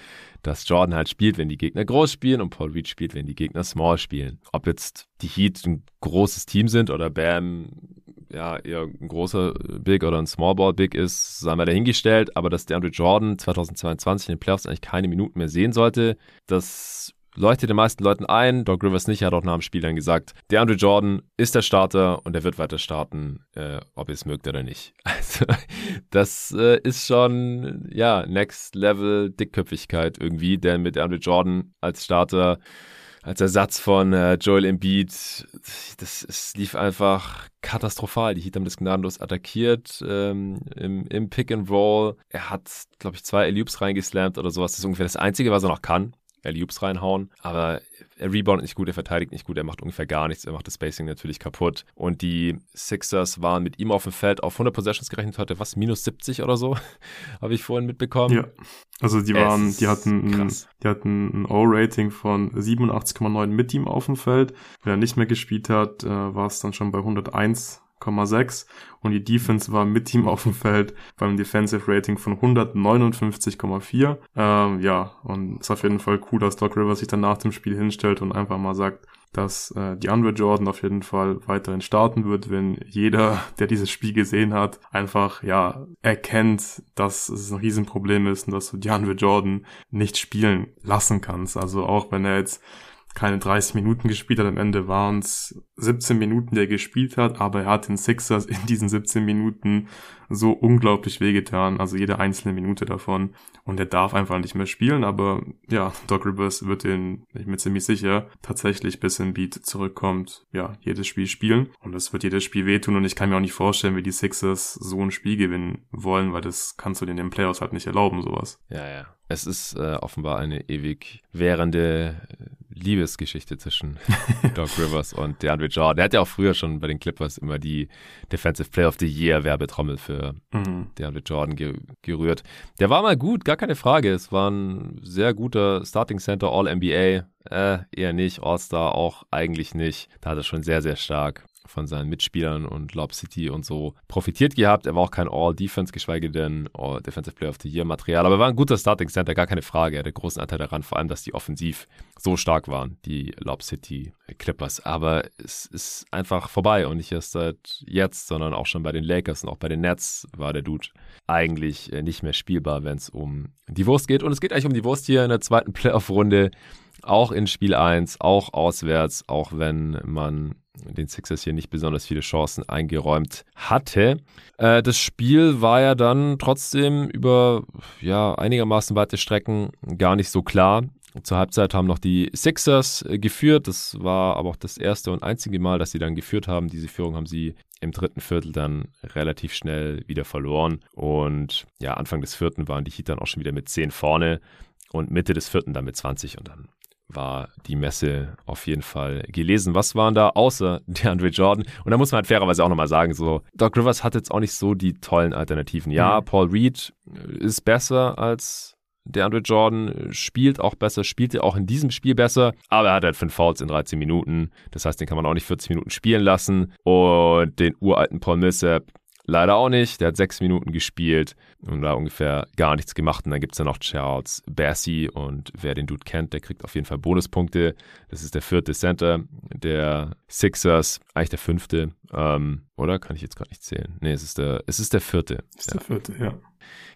dass Jordan halt spielt, wenn die Gegner groß spielen und Paul Reed spielt, wenn die Gegner small spielen. Ob jetzt die Heat ein großes Team sind oder Bam ja eher ein großer Big oder ein Small Ball Big ist, sei mal dahingestellt, aber dass DeAndre Jordan 2022 in den Playoffs eigentlich keine Minuten mehr sehen sollte, das leuchtet den meisten Leuten ein. Doc Rivers nicht, hat auch nach dem Spiel dann gesagt, DeAndre Jordan ist der Starter und er wird weiter starten, äh, ob ihr es mögt oder nicht. Also, das äh, ist schon, ja, Next Level Dickköpfigkeit irgendwie, denn mit DeAndre Jordan als Starter als Ersatz von äh, Joel Embiid, das, es lief einfach katastrophal. Die Heat haben das gnadenlos attackiert ähm, im, im Pick and Roll. Er hat, glaube ich, zwei Eloops reingeslammt oder sowas. Das ist ungefähr das Einzige, was er noch kann. Loops reinhauen. Aber er reboundet nicht gut, er verteidigt nicht gut, er macht ungefähr gar nichts, er macht das Spacing natürlich kaputt. Und die Sixers waren mit ihm auf dem Feld auf 100 Possessions gerechnet heute, was, minus 70 oder so, habe ich vorhin mitbekommen. Ja, also die waren, die hatten, ein, die hatten ein O-Rating von 87,9 mit ihm auf dem Feld. Wenn er nicht mehr gespielt hat, äh, war es dann schon bei 101 100,6 und die Defense war mit Team auf dem Feld beim Defensive Rating von 159,4. Ähm, ja, und es ist auf jeden Fall cool, dass Doc Rivers sich dann nach dem Spiel hinstellt und einfach mal sagt, dass äh, die Andre Jordan auf jeden Fall weiterhin starten wird, wenn jeder, der dieses Spiel gesehen hat, einfach ja erkennt, dass es ein Riesenproblem ist und dass du die Andre Jordan nicht spielen lassen kannst. Also auch wenn er jetzt keine 30 Minuten gespielt hat. Am Ende waren es 17 Minuten, die er gespielt hat, aber er hat den Sixers in diesen 17 Minuten so unglaublich wehgetan, also jede einzelne Minute davon. Und er darf einfach nicht mehr spielen, aber ja, Doc Rivers wird den, ich bin mir ziemlich sicher, tatsächlich bis in Beat zurückkommt, ja, jedes Spiel spielen. Und es wird jedes Spiel wehtun und ich kann mir auch nicht vorstellen, wie die Sixers so ein Spiel gewinnen wollen, weil das kannst du in den Playoffs halt nicht erlauben, sowas. Ja, ja. Es ist äh, offenbar eine ewig währende Liebesgeschichte zwischen Doc Rivers und DeAndre Jordan. Der hat ja auch früher schon bei den Clippers immer die Defensive Player of the Year Werbetrommel für mhm. DeAndre Jordan ge gerührt. Der war mal gut, gar keine Frage. Es war ein sehr guter Starting Center, All-NBA. Äh, eher nicht, All-Star auch eigentlich nicht. Da hat er schon sehr, sehr stark von seinen Mitspielern und Lob City und so profitiert gehabt. Er war auch kein All-Defense, geschweige denn All Defensive Player of the Year Material, aber er war ein guter Starting Center, gar keine Frage. Er hatte großen Anteil daran, vor allem, dass die offensiv so stark waren, die Lob City Clippers. Aber es ist einfach vorbei und nicht erst seit jetzt, sondern auch schon bei den Lakers und auch bei den Nets war der Dude eigentlich äh, nicht mehr spielbar, wenn es um die Wurst geht. Und es geht eigentlich um die Wurst hier in der zweiten Playoff-Runde. Auch in Spiel 1, auch auswärts, auch wenn man den Sixers hier nicht besonders viele Chancen eingeräumt hatte. Äh, das Spiel war ja dann trotzdem über ja, einigermaßen weite Strecken gar nicht so klar. Zur Halbzeit haben noch die Sixers äh, geführt. Das war aber auch das erste und einzige Mal, dass sie dann geführt haben. Diese Führung haben sie im dritten Viertel dann relativ schnell wieder verloren. Und ja, Anfang des vierten waren die Heat dann auch schon wieder mit 10 vorne und Mitte des vierten dann mit 20 und dann war die Messe auf jeden Fall gelesen. Was waren da außer DeAndre Jordan? Und da muss man halt fairerweise auch nochmal sagen, so, Doc Rivers hat jetzt auch nicht so die tollen Alternativen. Ja, mhm. Paul Reed ist besser als DeAndre Jordan, spielt auch besser, spielte auch in diesem Spiel besser, aber er hat halt fünf Fouls in 13 Minuten. Das heißt, den kann man auch nicht 40 Minuten spielen lassen. Und den uralten Paul Millsap Leider auch nicht. Der hat sechs Minuten gespielt und da ungefähr gar nichts gemacht. Und dann gibt es ja noch Charles Bassi und wer den Dude kennt, der kriegt auf jeden Fall Bonuspunkte. Das ist der vierte Center der Sixers, eigentlich der fünfte. Ähm, oder kann ich jetzt gerade nicht zählen? Nee, es ist der, es ist der vierte. Es ist der vierte, ja.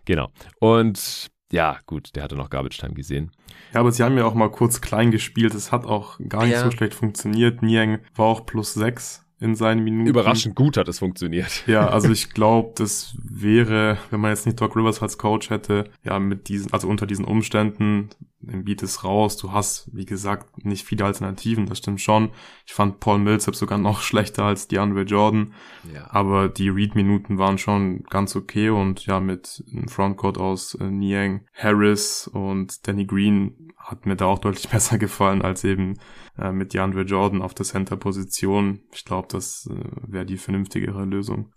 Genau. Und ja, gut, der hatte noch Garbage Time gesehen. Ja, aber sie haben ja auch mal kurz klein gespielt. Es hat auch gar nicht ja. so schlecht funktioniert. Niang war auch plus sechs in seinen Minuten. Überraschend gut hat es funktioniert. Ja, also ich glaube, das wäre, wenn man jetzt nicht Doc Rivers als Coach hätte, ja, mit diesen, also unter diesen Umständen, Beat ist raus, du hast, wie gesagt, nicht viele Alternativen, das stimmt schon. Ich fand Paul Millsap sogar noch schlechter als DeAndre Jordan, ja. aber die Read-Minuten waren schon ganz okay und ja, mit einem Frontcourt aus äh, Niang, Harris und Danny Green hat mir da auch deutlich besser gefallen als eben äh, mit DeAndre Jordan auf der Center-Position. Ich glaube, das äh, wäre die vernünftigere Lösung.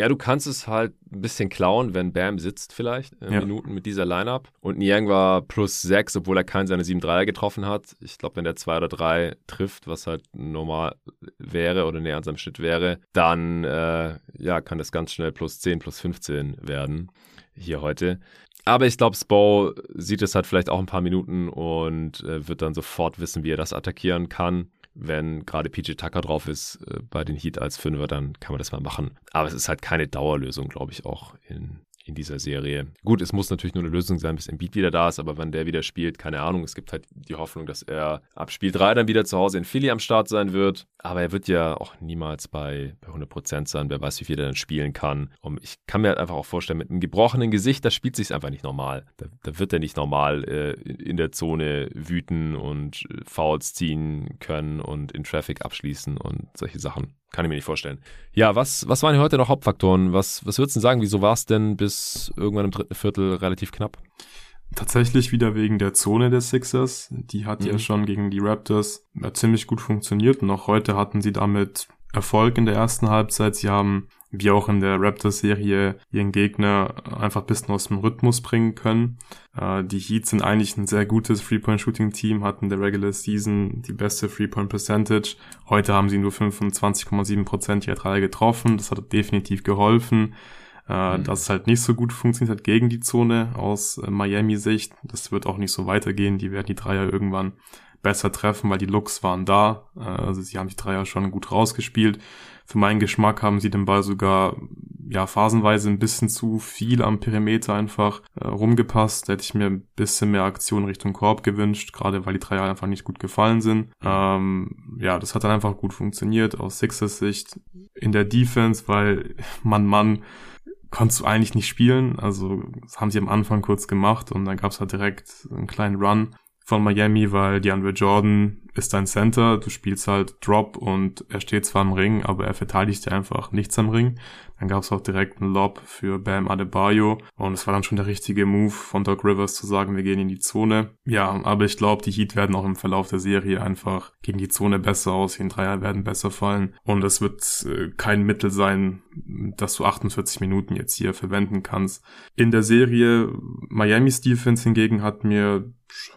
Ja, du kannst es halt ein bisschen klauen, wenn Bam sitzt vielleicht in ja. Minuten mit dieser Lineup. Und Niang war plus sechs, obwohl er keinen seine 7 3 getroffen hat. Ich glaube, wenn der 2 oder 3 trifft, was halt normal wäre oder näher an seinem Schnitt wäre, dann äh, ja, kann das ganz schnell plus 10, plus 15 werden hier heute. Aber ich glaube, Spo sieht es halt vielleicht auch ein paar Minuten und äh, wird dann sofort wissen, wie er das attackieren kann wenn gerade PJ Tucker drauf ist äh, bei den Heat als Fünfer, dann kann man das mal machen. Aber es ist halt keine Dauerlösung, glaube ich, auch in, in dieser Serie. Gut, es muss natürlich nur eine Lösung sein, bis Embiid wieder da ist, aber wenn der wieder spielt, keine Ahnung. Es gibt halt die Hoffnung, dass er ab Spiel 3 dann wieder zu Hause in Philly am Start sein wird. Aber er wird ja auch niemals bei, bei 100% sein. Wer weiß, wie viel er dann spielen kann. Und ich kann mir halt einfach auch vorstellen, mit einem gebrochenen Gesicht, da spielt sich einfach nicht normal. Da, da, wird er nicht normal äh, in der Zone wüten und äh, Fouls ziehen können und in Traffic abschließen und solche Sachen. Kann ich mir nicht vorstellen. Ja, was, was waren hier heute noch Hauptfaktoren? Was, was würdest du sagen? Wieso war es denn bis irgendwann im dritten Viertel relativ knapp? Tatsächlich wieder wegen der Zone der Sixers. Die hat mhm. ja schon gegen die Raptors ziemlich gut funktioniert und auch heute hatten sie damit Erfolg in der ersten Halbzeit. Sie haben wie auch in der Raptors-Serie ihren Gegner einfach ein bisschen aus dem Rhythmus bringen können. Äh, die Heat sind eigentlich ein sehr gutes Three-Point-Shooting-Team, hatten in der Regular Season die beste Three-Point-Percentage. Heute haben sie nur 25,7% ihrer Dreier getroffen. Das hat definitiv geholfen. Äh, mhm. Dass es halt nicht so gut funktioniert hat gegen die Zone aus äh, Miami-Sicht. Das wird auch nicht so weitergehen. Die werden die Dreier irgendwann besser treffen, weil die Looks waren da. Äh, also sie haben die Dreier schon gut rausgespielt. Für meinen Geschmack haben sie den Ball sogar ja phasenweise ein bisschen zu viel am Perimeter einfach äh, rumgepasst. Da hätte ich mir ein bisschen mehr Aktion Richtung Korb gewünscht, gerade weil die Dreier einfach nicht gut gefallen sind. Ähm, ja, das hat dann einfach gut funktioniert aus Sixers Sicht in der Defense, weil Mann Mann konntest du eigentlich nicht spielen. Also das haben sie am Anfang kurz gemacht und dann gab es halt direkt einen kleinen Run von Miami, weil DeAndre Jordan ist dein Center, du spielst halt Drop und er steht zwar im Ring, aber er verteidigt dir einfach nichts am Ring. Dann gab es auch direkt einen Lob für Bam Adebayo und es war dann schon der richtige Move von Doc Rivers zu sagen, wir gehen in die Zone. Ja, aber ich glaube, die Heat werden auch im Verlauf der Serie einfach gegen die Zone besser aussehen, Dreier werden besser fallen und es wird äh, kein Mittel sein, dass du 48 Minuten jetzt hier verwenden kannst. In der Serie Miami's Defense hingegen hat mir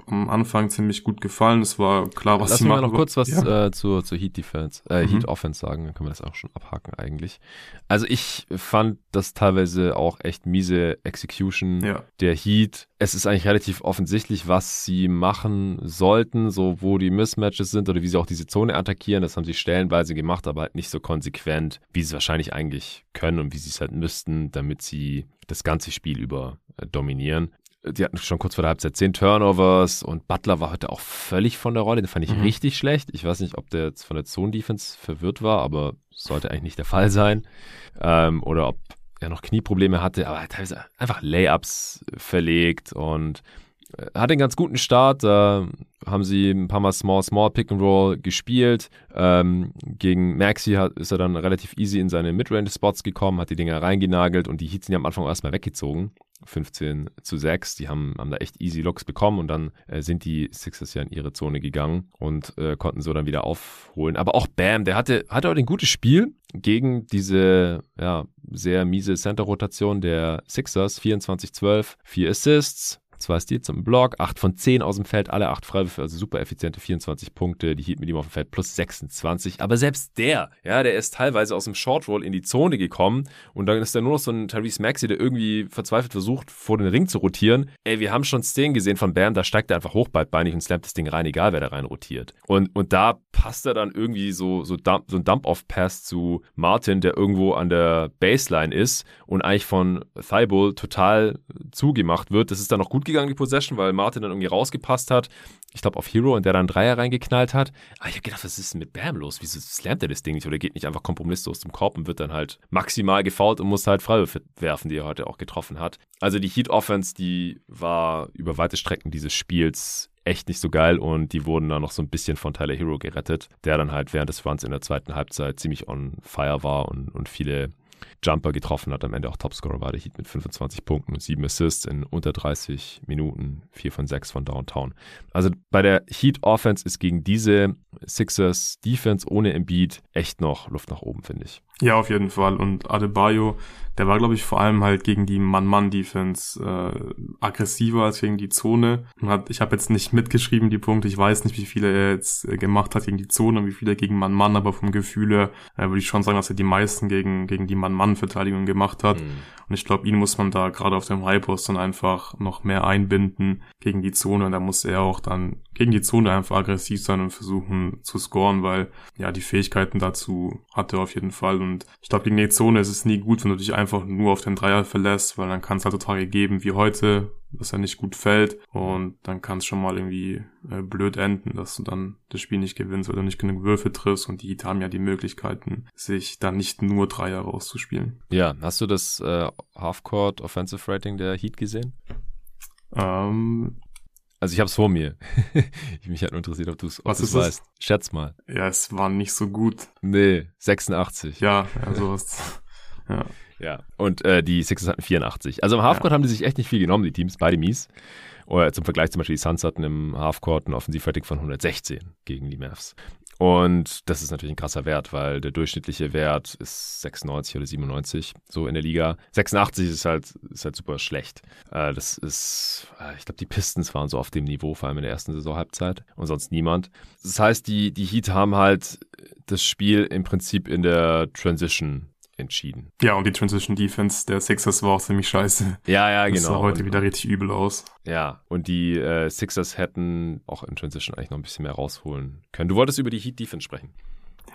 am Anfang ziemlich gut gefallen. Es war klar, was Lass sie machen. Lass noch kurz was ja. äh, zur, zur Heat Defense, äh, mhm. Heat Offense sagen, dann können wir das auch schon abhaken eigentlich. Also ich fand das teilweise auch echt miese Execution ja. der Heat. Es ist eigentlich relativ offensichtlich, was sie machen sollten, so wo die Mismatches sind oder wie sie auch diese Zone attackieren. Das haben sie stellenweise gemacht, aber halt nicht so konsequent, wie sie es wahrscheinlich eigentlich können und wie sie es halt müssten, damit sie das ganze Spiel über äh, dominieren die hatten schon kurz vor der Halbzeit zehn Turnovers und Butler war heute auch völlig von der Rolle. Den fand ich mhm. richtig schlecht. Ich weiß nicht, ob der jetzt von der Zone-Defense verwirrt war, aber sollte eigentlich nicht der Fall sein. Ähm, oder ob er noch Knieprobleme hatte, aber teilweise einfach Layups verlegt und äh, hatte einen ganz guten Start. Da haben sie ein paar Mal Small, Small Pick and Roll gespielt. Ähm, gegen Maxi hat, ist er dann relativ easy in seine Midrange-Spots gekommen, hat die Dinger reingenagelt und die Heats ja am Anfang erstmal weggezogen. 15 zu 6. Die haben, haben da echt easy Looks bekommen und dann äh, sind die Sixers ja in ihre Zone gegangen und äh, konnten so dann wieder aufholen. Aber auch Bam, der hatte, hatte heute ein gutes Spiel gegen diese ja, sehr miese Center-Rotation der Sixers. 24-12, 4 Assists, zwei Steals im Block, 8 von 10 aus dem Feld, alle 8 Freiwürfe, also super effiziente 24 Punkte. Die Heat mit ihm auf dem Feld plus 26. Aber selbst der, ja, der ist teilweise aus dem Short Roll in die Zone gekommen und dann ist da nur noch so ein Tyrese Maxey, der irgendwie verzweifelt versucht, vor den Ring zu rotieren. Ey, wir haben schon Szenen gesehen von Bam, da steigt er einfach hoch beidbeinig und slammt das Ding rein, egal wer da rein rotiert. Und, und da passt er dann irgendwie so, so, Dump, so ein Dump-Off-Pass zu Martin, der irgendwo an der Baseline ist und eigentlich von Thibault total zugemacht wird. Das ist dann noch gut gegangen, die Possession, weil Martin dann irgendwie rausgepasst hat. Ich glaube auf Hero und der dann Dreier reingeknallt hat. Aber ich habe gedacht, was ist denn mit Bam los? Wieso slammt er das Ding nicht oder geht nicht einfach kompromisslos zum Korb und wird dann halt maximal gefault und muss halt Freiwürfe werfen, die er heute auch getroffen hat. Also die Heat Offense, die war über weite Strecken dieses Spiels echt nicht so geil und die wurden dann noch so ein bisschen von Tyler Hero gerettet, der dann halt während des Runs in der zweiten Halbzeit ziemlich on fire war und, und viele Jumper getroffen hat. Am Ende auch Topscorer war der Heat mit 25 Punkten und 7 Assists in unter 30 Minuten, 4 von 6 von Downtown. Also bei der Heat Offense ist gegen diese Sixers Defense ohne Embiid echt noch Luft nach oben, finde ich. Ja, auf jeden Fall. Und Adebayo, der war, glaube ich, vor allem halt gegen die Mann-Mann-Defense äh, aggressiver als gegen die Zone. Hat, ich habe jetzt nicht mitgeschrieben die Punkte, ich weiß nicht, wie viele er jetzt äh, gemacht hat gegen die Zone und wie viele gegen Mann-Mann, aber vom Gefühl her äh, würde ich schon sagen, dass er die meisten gegen, gegen die Mann-Mann-Verteidigung gemacht hat. Mhm. Und ich glaube, ihn muss man da gerade auf dem Highpost dann einfach noch mehr einbinden gegen die Zone. Und da muss er auch dann gegen die Zone einfach aggressiv sein und versuchen zu scoren, weil ja die Fähigkeiten dazu hat er auf jeden Fall. Und ich glaube, gegen die Zone ist es nie gut, wenn du dich einfach nur auf den Dreier verlässt, weil dann kann es halt so Tage geben wie heute, dass er nicht gut fällt und dann kann es schon mal irgendwie äh, blöd enden, dass du dann das Spiel nicht gewinnst, weil du nicht genug Würfe triffst und die Heat haben ja die Möglichkeiten, sich dann nicht nur Dreier rauszuspielen. Ja, hast du das äh, Halfcourt Offensive Rating der Heat gesehen? Ähm, also ich habe es vor mir. ich mich halt nur interessiert, ob du es weißt. Schätz mal. Ja, es war nicht so gut. Nee, 86. Ja, also ja. Ja, und äh, die Sixers hatten 84. Also im Halfcourt ja. haben die sich echt nicht viel genommen, die Teams, beide mies. Oder zum Vergleich zum Beispiel die Suns hatten im Halfcourt ein Offensivrating von 116 gegen die Mavs. Und das ist natürlich ein krasser Wert, weil der durchschnittliche Wert ist 96 oder 97 so in der Liga. 86 ist halt, ist halt super schlecht. Äh, das ist, äh, ich glaube, die Pistons waren so auf dem Niveau, vor allem in der ersten Saisonhalbzeit und sonst niemand. Das heißt, die, die Heat haben halt das Spiel im Prinzip in der Transition entschieden. Ja, und die Transition Defense der Sixers war auch ziemlich scheiße. Ja, ja, genau. Das sah heute und, wieder richtig übel aus. Ja, und die äh, Sixers hätten auch in Transition eigentlich noch ein bisschen mehr rausholen können. Du wolltest über die Heat Defense sprechen.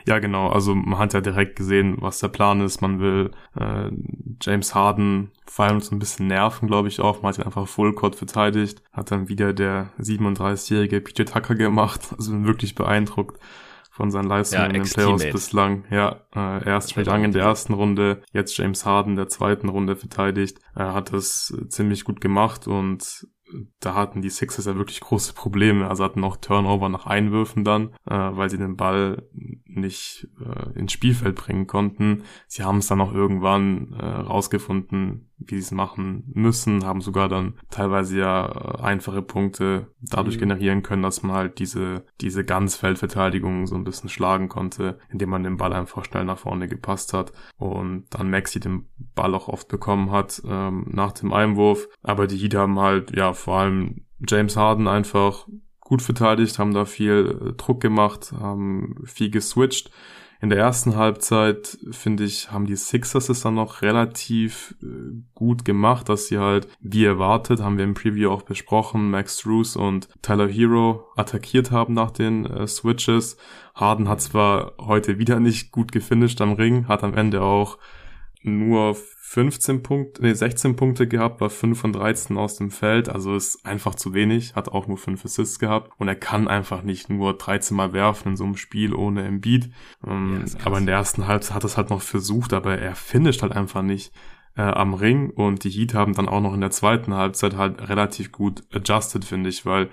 Ja, genau. Also man hat ja direkt gesehen, was der Plan ist. Man will äh, James Harden vor allem so ein bisschen nerven, glaube ich auch. Man hat ihn einfach Fullcourt verteidigt. Hat dann wieder der 37-jährige PJ Tucker gemacht. Also bin wirklich beeindruckt von seinen Leistungen ja, in den Playoffs bislang. Ja, äh, erst Trey Young in der ersten Runde, jetzt James Harden in der zweiten Runde verteidigt. Er hat das äh, ziemlich gut gemacht und da hatten die Sixers ja wirklich große Probleme. Also hatten auch Turnover nach Einwürfen dann, äh, weil sie den Ball nicht äh, ins Spielfeld bringen konnten. Sie haben es dann auch irgendwann äh, rausgefunden, wie sie es machen müssen, haben sogar dann teilweise ja äh, einfache Punkte dadurch mhm. generieren können, dass man halt diese, diese Ganzfeldverteidigung so ein bisschen schlagen konnte, indem man den Ball einfach schnell nach vorne gepasst hat und dann Maxi den Ball auch oft bekommen hat ähm, nach dem Einwurf. Aber die Heat haben halt, ja, vor allem James Harden einfach gut verteidigt, haben da viel äh, Druck gemacht, haben viel geswitcht. In der ersten Halbzeit, finde ich, haben die Sixers es dann noch relativ äh, gut gemacht, dass sie halt, wie erwartet, haben wir im Preview auch besprochen, Max Drews und Tyler Hero attackiert haben nach den äh, Switches. Harden hat zwar heute wieder nicht gut gefinisht am Ring, hat am Ende auch nur 15 Punkte, nee, 16 Punkte gehabt, war 5 von 13 aus dem Feld, also ist einfach zu wenig, hat auch nur 5 Assists gehabt und er kann einfach nicht nur 13 Mal werfen in so einem Spiel ohne Embiid. Ähm, ja, aber in der ersten Halbzeit hat er es halt noch versucht, aber er finisht halt einfach nicht äh, am Ring und die Heat haben dann auch noch in der zweiten Halbzeit halt relativ gut adjusted, finde ich, weil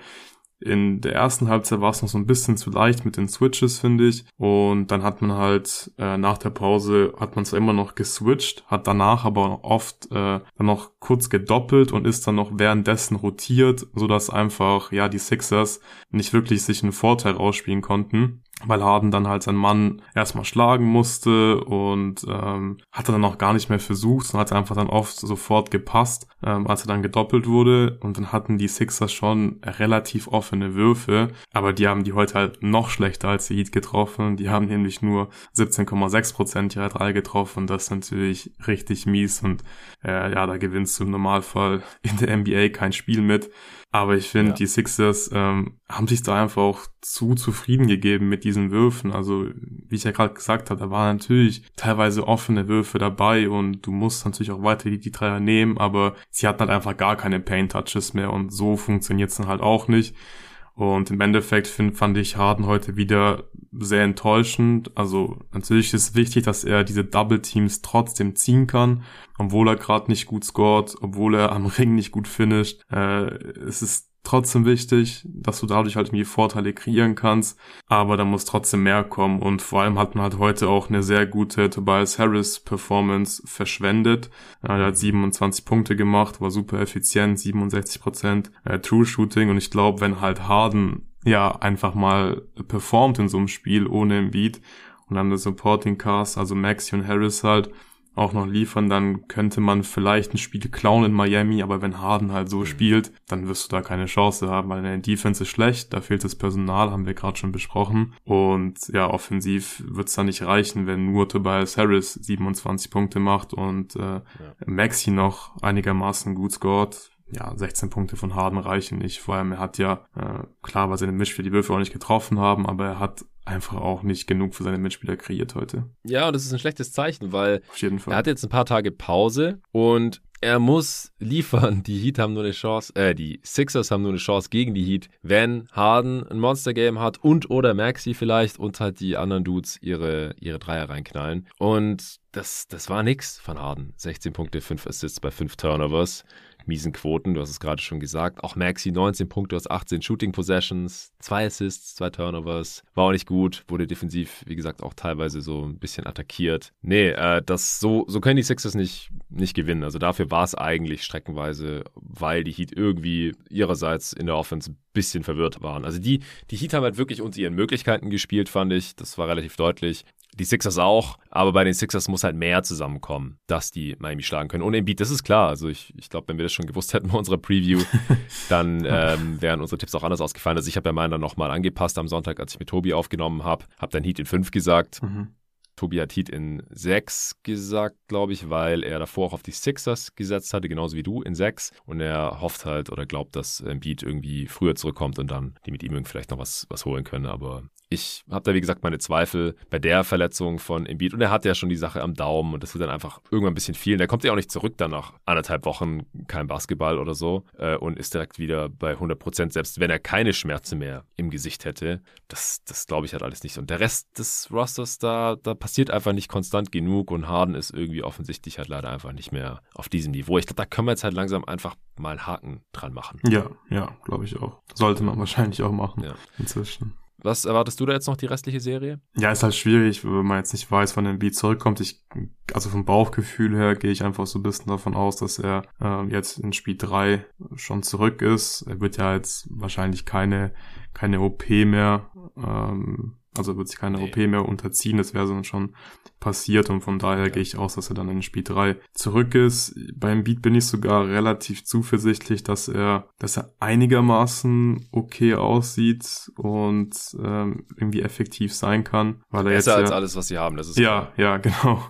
in der ersten Halbzeit war es noch so ein bisschen zu leicht mit den Switches, finde ich. Und dann hat man halt äh, nach der Pause hat man zwar immer noch geswitcht, hat danach aber oft äh, dann noch kurz gedoppelt und ist dann noch währenddessen rotiert, so dass einfach ja die Sixers nicht wirklich sich einen Vorteil ausspielen konnten weil Harden dann halt seinen Mann erstmal schlagen musste und ähm, hat er dann auch gar nicht mehr versucht, sondern hat einfach dann oft sofort gepasst, ähm, als er dann gedoppelt wurde. Und dann hatten die Sixers schon relativ offene Würfe, aber die haben die heute halt noch schlechter als die Heat getroffen, die haben nämlich nur 17,6% ihrer drei getroffen, das ist natürlich richtig mies und äh, ja, da gewinnst du im Normalfall in der NBA kein Spiel mit. Aber ich finde, ja. die Sixers ähm, haben sich da einfach auch zu zufrieden gegeben mit diesen Würfen. Also, wie ich ja gerade gesagt habe, da waren natürlich teilweise offene Würfe dabei und du musst natürlich auch weiter die, die Dreier nehmen, aber sie hatten halt einfach gar keine Paint-Touches mehr und so funktioniert's dann halt auch nicht. Und im Endeffekt find, fand ich Harden heute wieder sehr enttäuschend. Also natürlich ist wichtig, dass er diese Double Teams trotzdem ziehen kann, obwohl er gerade nicht gut scored, obwohl er am Ring nicht gut finisht. Äh, es ist trotzdem wichtig, dass du dadurch halt irgendwie Vorteile kreieren kannst, aber da muss trotzdem mehr kommen und vor allem hat man halt heute auch eine sehr gute Tobias Harris Performance verschwendet. Er hat 27 Punkte gemacht, war super effizient, 67 Prozent äh, True Shooting und ich glaube, wenn halt Harden ja einfach mal performt in so einem Spiel ohne und und dann der Supporting Cast, also Maxi und Harris halt, auch noch liefern, dann könnte man vielleicht ein Spiel klauen in Miami, aber wenn Harden halt so mhm. spielt, dann wirst du da keine Chance haben, weil deine Defense ist schlecht, da fehlt das Personal, haben wir gerade schon besprochen. Und ja, offensiv wird es da nicht reichen, wenn nur Tobias Harris 27 Punkte macht und äh, ja. Maxi noch einigermaßen gut scored ja, 16 Punkte von Harden reichen nicht. Vor allem, er hat ja, äh, klar, weil seine Mitspieler die Würfe auch nicht getroffen haben, aber er hat einfach auch nicht genug für seine Mitspieler kreiert heute. Ja, und das ist ein schlechtes Zeichen, weil er hat jetzt ein paar Tage Pause und er muss liefern. Die Heat haben nur eine Chance, äh, die Sixers haben nur eine Chance gegen die Heat, wenn Harden ein Monster-Game hat und oder Maxi vielleicht und halt die anderen Dudes ihre, ihre Dreier reinknallen. Und das, das war nix von Harden. 16 Punkte, 5 Assists bei 5 Turnovers miesen Quoten. Du hast es gerade schon gesagt. Auch Maxi 19 Punkte aus 18 Shooting Possessions, zwei Assists, zwei Turnovers. War auch nicht gut. Wurde defensiv, wie gesagt, auch teilweise so ein bisschen attackiert. Nee, äh, das so, so können die Sixers nicht, nicht gewinnen. Also dafür war es eigentlich streckenweise, weil die Heat irgendwie ihrerseits in der Offense ein bisschen verwirrt waren. Also die, die Heat haben halt wirklich unter ihren Möglichkeiten gespielt, fand ich. Das war relativ deutlich. Die Sixers auch, aber bei den Sixers muss halt mehr zusammenkommen, dass die Miami schlagen können. Und Embiid, das ist klar. Also ich, ich glaube, wenn wir das schon gewusst hätten bei unserer Preview, dann ähm, wären unsere Tipps auch anders ausgefallen. Also ich habe ja meinen dann nochmal angepasst am Sonntag, als ich mit Tobi aufgenommen habe. Habe dann Heat in 5 gesagt. Mhm. Tobi hat Heat in 6 gesagt, glaube ich, weil er davor auch auf die Sixers gesetzt hatte, genauso wie du in 6. Und er hofft halt oder glaubt, dass Embiid irgendwie früher zurückkommt und dann die mit ihm vielleicht noch was, was holen können. Aber ich habe da, wie gesagt, meine Zweifel bei der Verletzung von Embiid. Und er hat ja schon die Sache am Daumen und das wird dann einfach irgendwann ein bisschen viel. Und der kommt ja auch nicht zurück dann nach anderthalb Wochen, kein Basketball oder so äh, und ist direkt wieder bei 100 Prozent, selbst wenn er keine Schmerzen mehr im Gesicht hätte. Das, das glaube ich halt alles nicht. Und der Rest des Rosters, da, da passiert einfach nicht konstant genug und Harden ist irgendwie offensichtlich halt leider einfach nicht mehr auf diesem Niveau. Ich glaube, da können wir jetzt halt langsam einfach mal einen Haken dran machen. Ja, ja, glaube ich auch. Sollte man wahrscheinlich auch machen ja. inzwischen. Was erwartest du da jetzt noch die restliche Serie? Ja, ist halt schwierig, wenn man jetzt nicht weiß, wann Beat zurückkommt. Ich, also vom Bauchgefühl her gehe ich einfach so ein bisschen davon aus, dass er äh, jetzt in Spiel 3 schon zurück ist. Er wird ja jetzt wahrscheinlich keine, keine OP mehr ähm, also wird sich keine nee. OP mehr unterziehen, das wäre dann schon passiert und von daher ja. gehe ich aus, dass er dann in Spiel 3 zurück ist. Beim Beat bin ich sogar relativ zuversichtlich, dass er, dass er einigermaßen okay aussieht und ähm, irgendwie effektiv sein kann. Weil er Besser jetzt als ja, alles, was sie haben, das ist Ja, klar. ja, genau.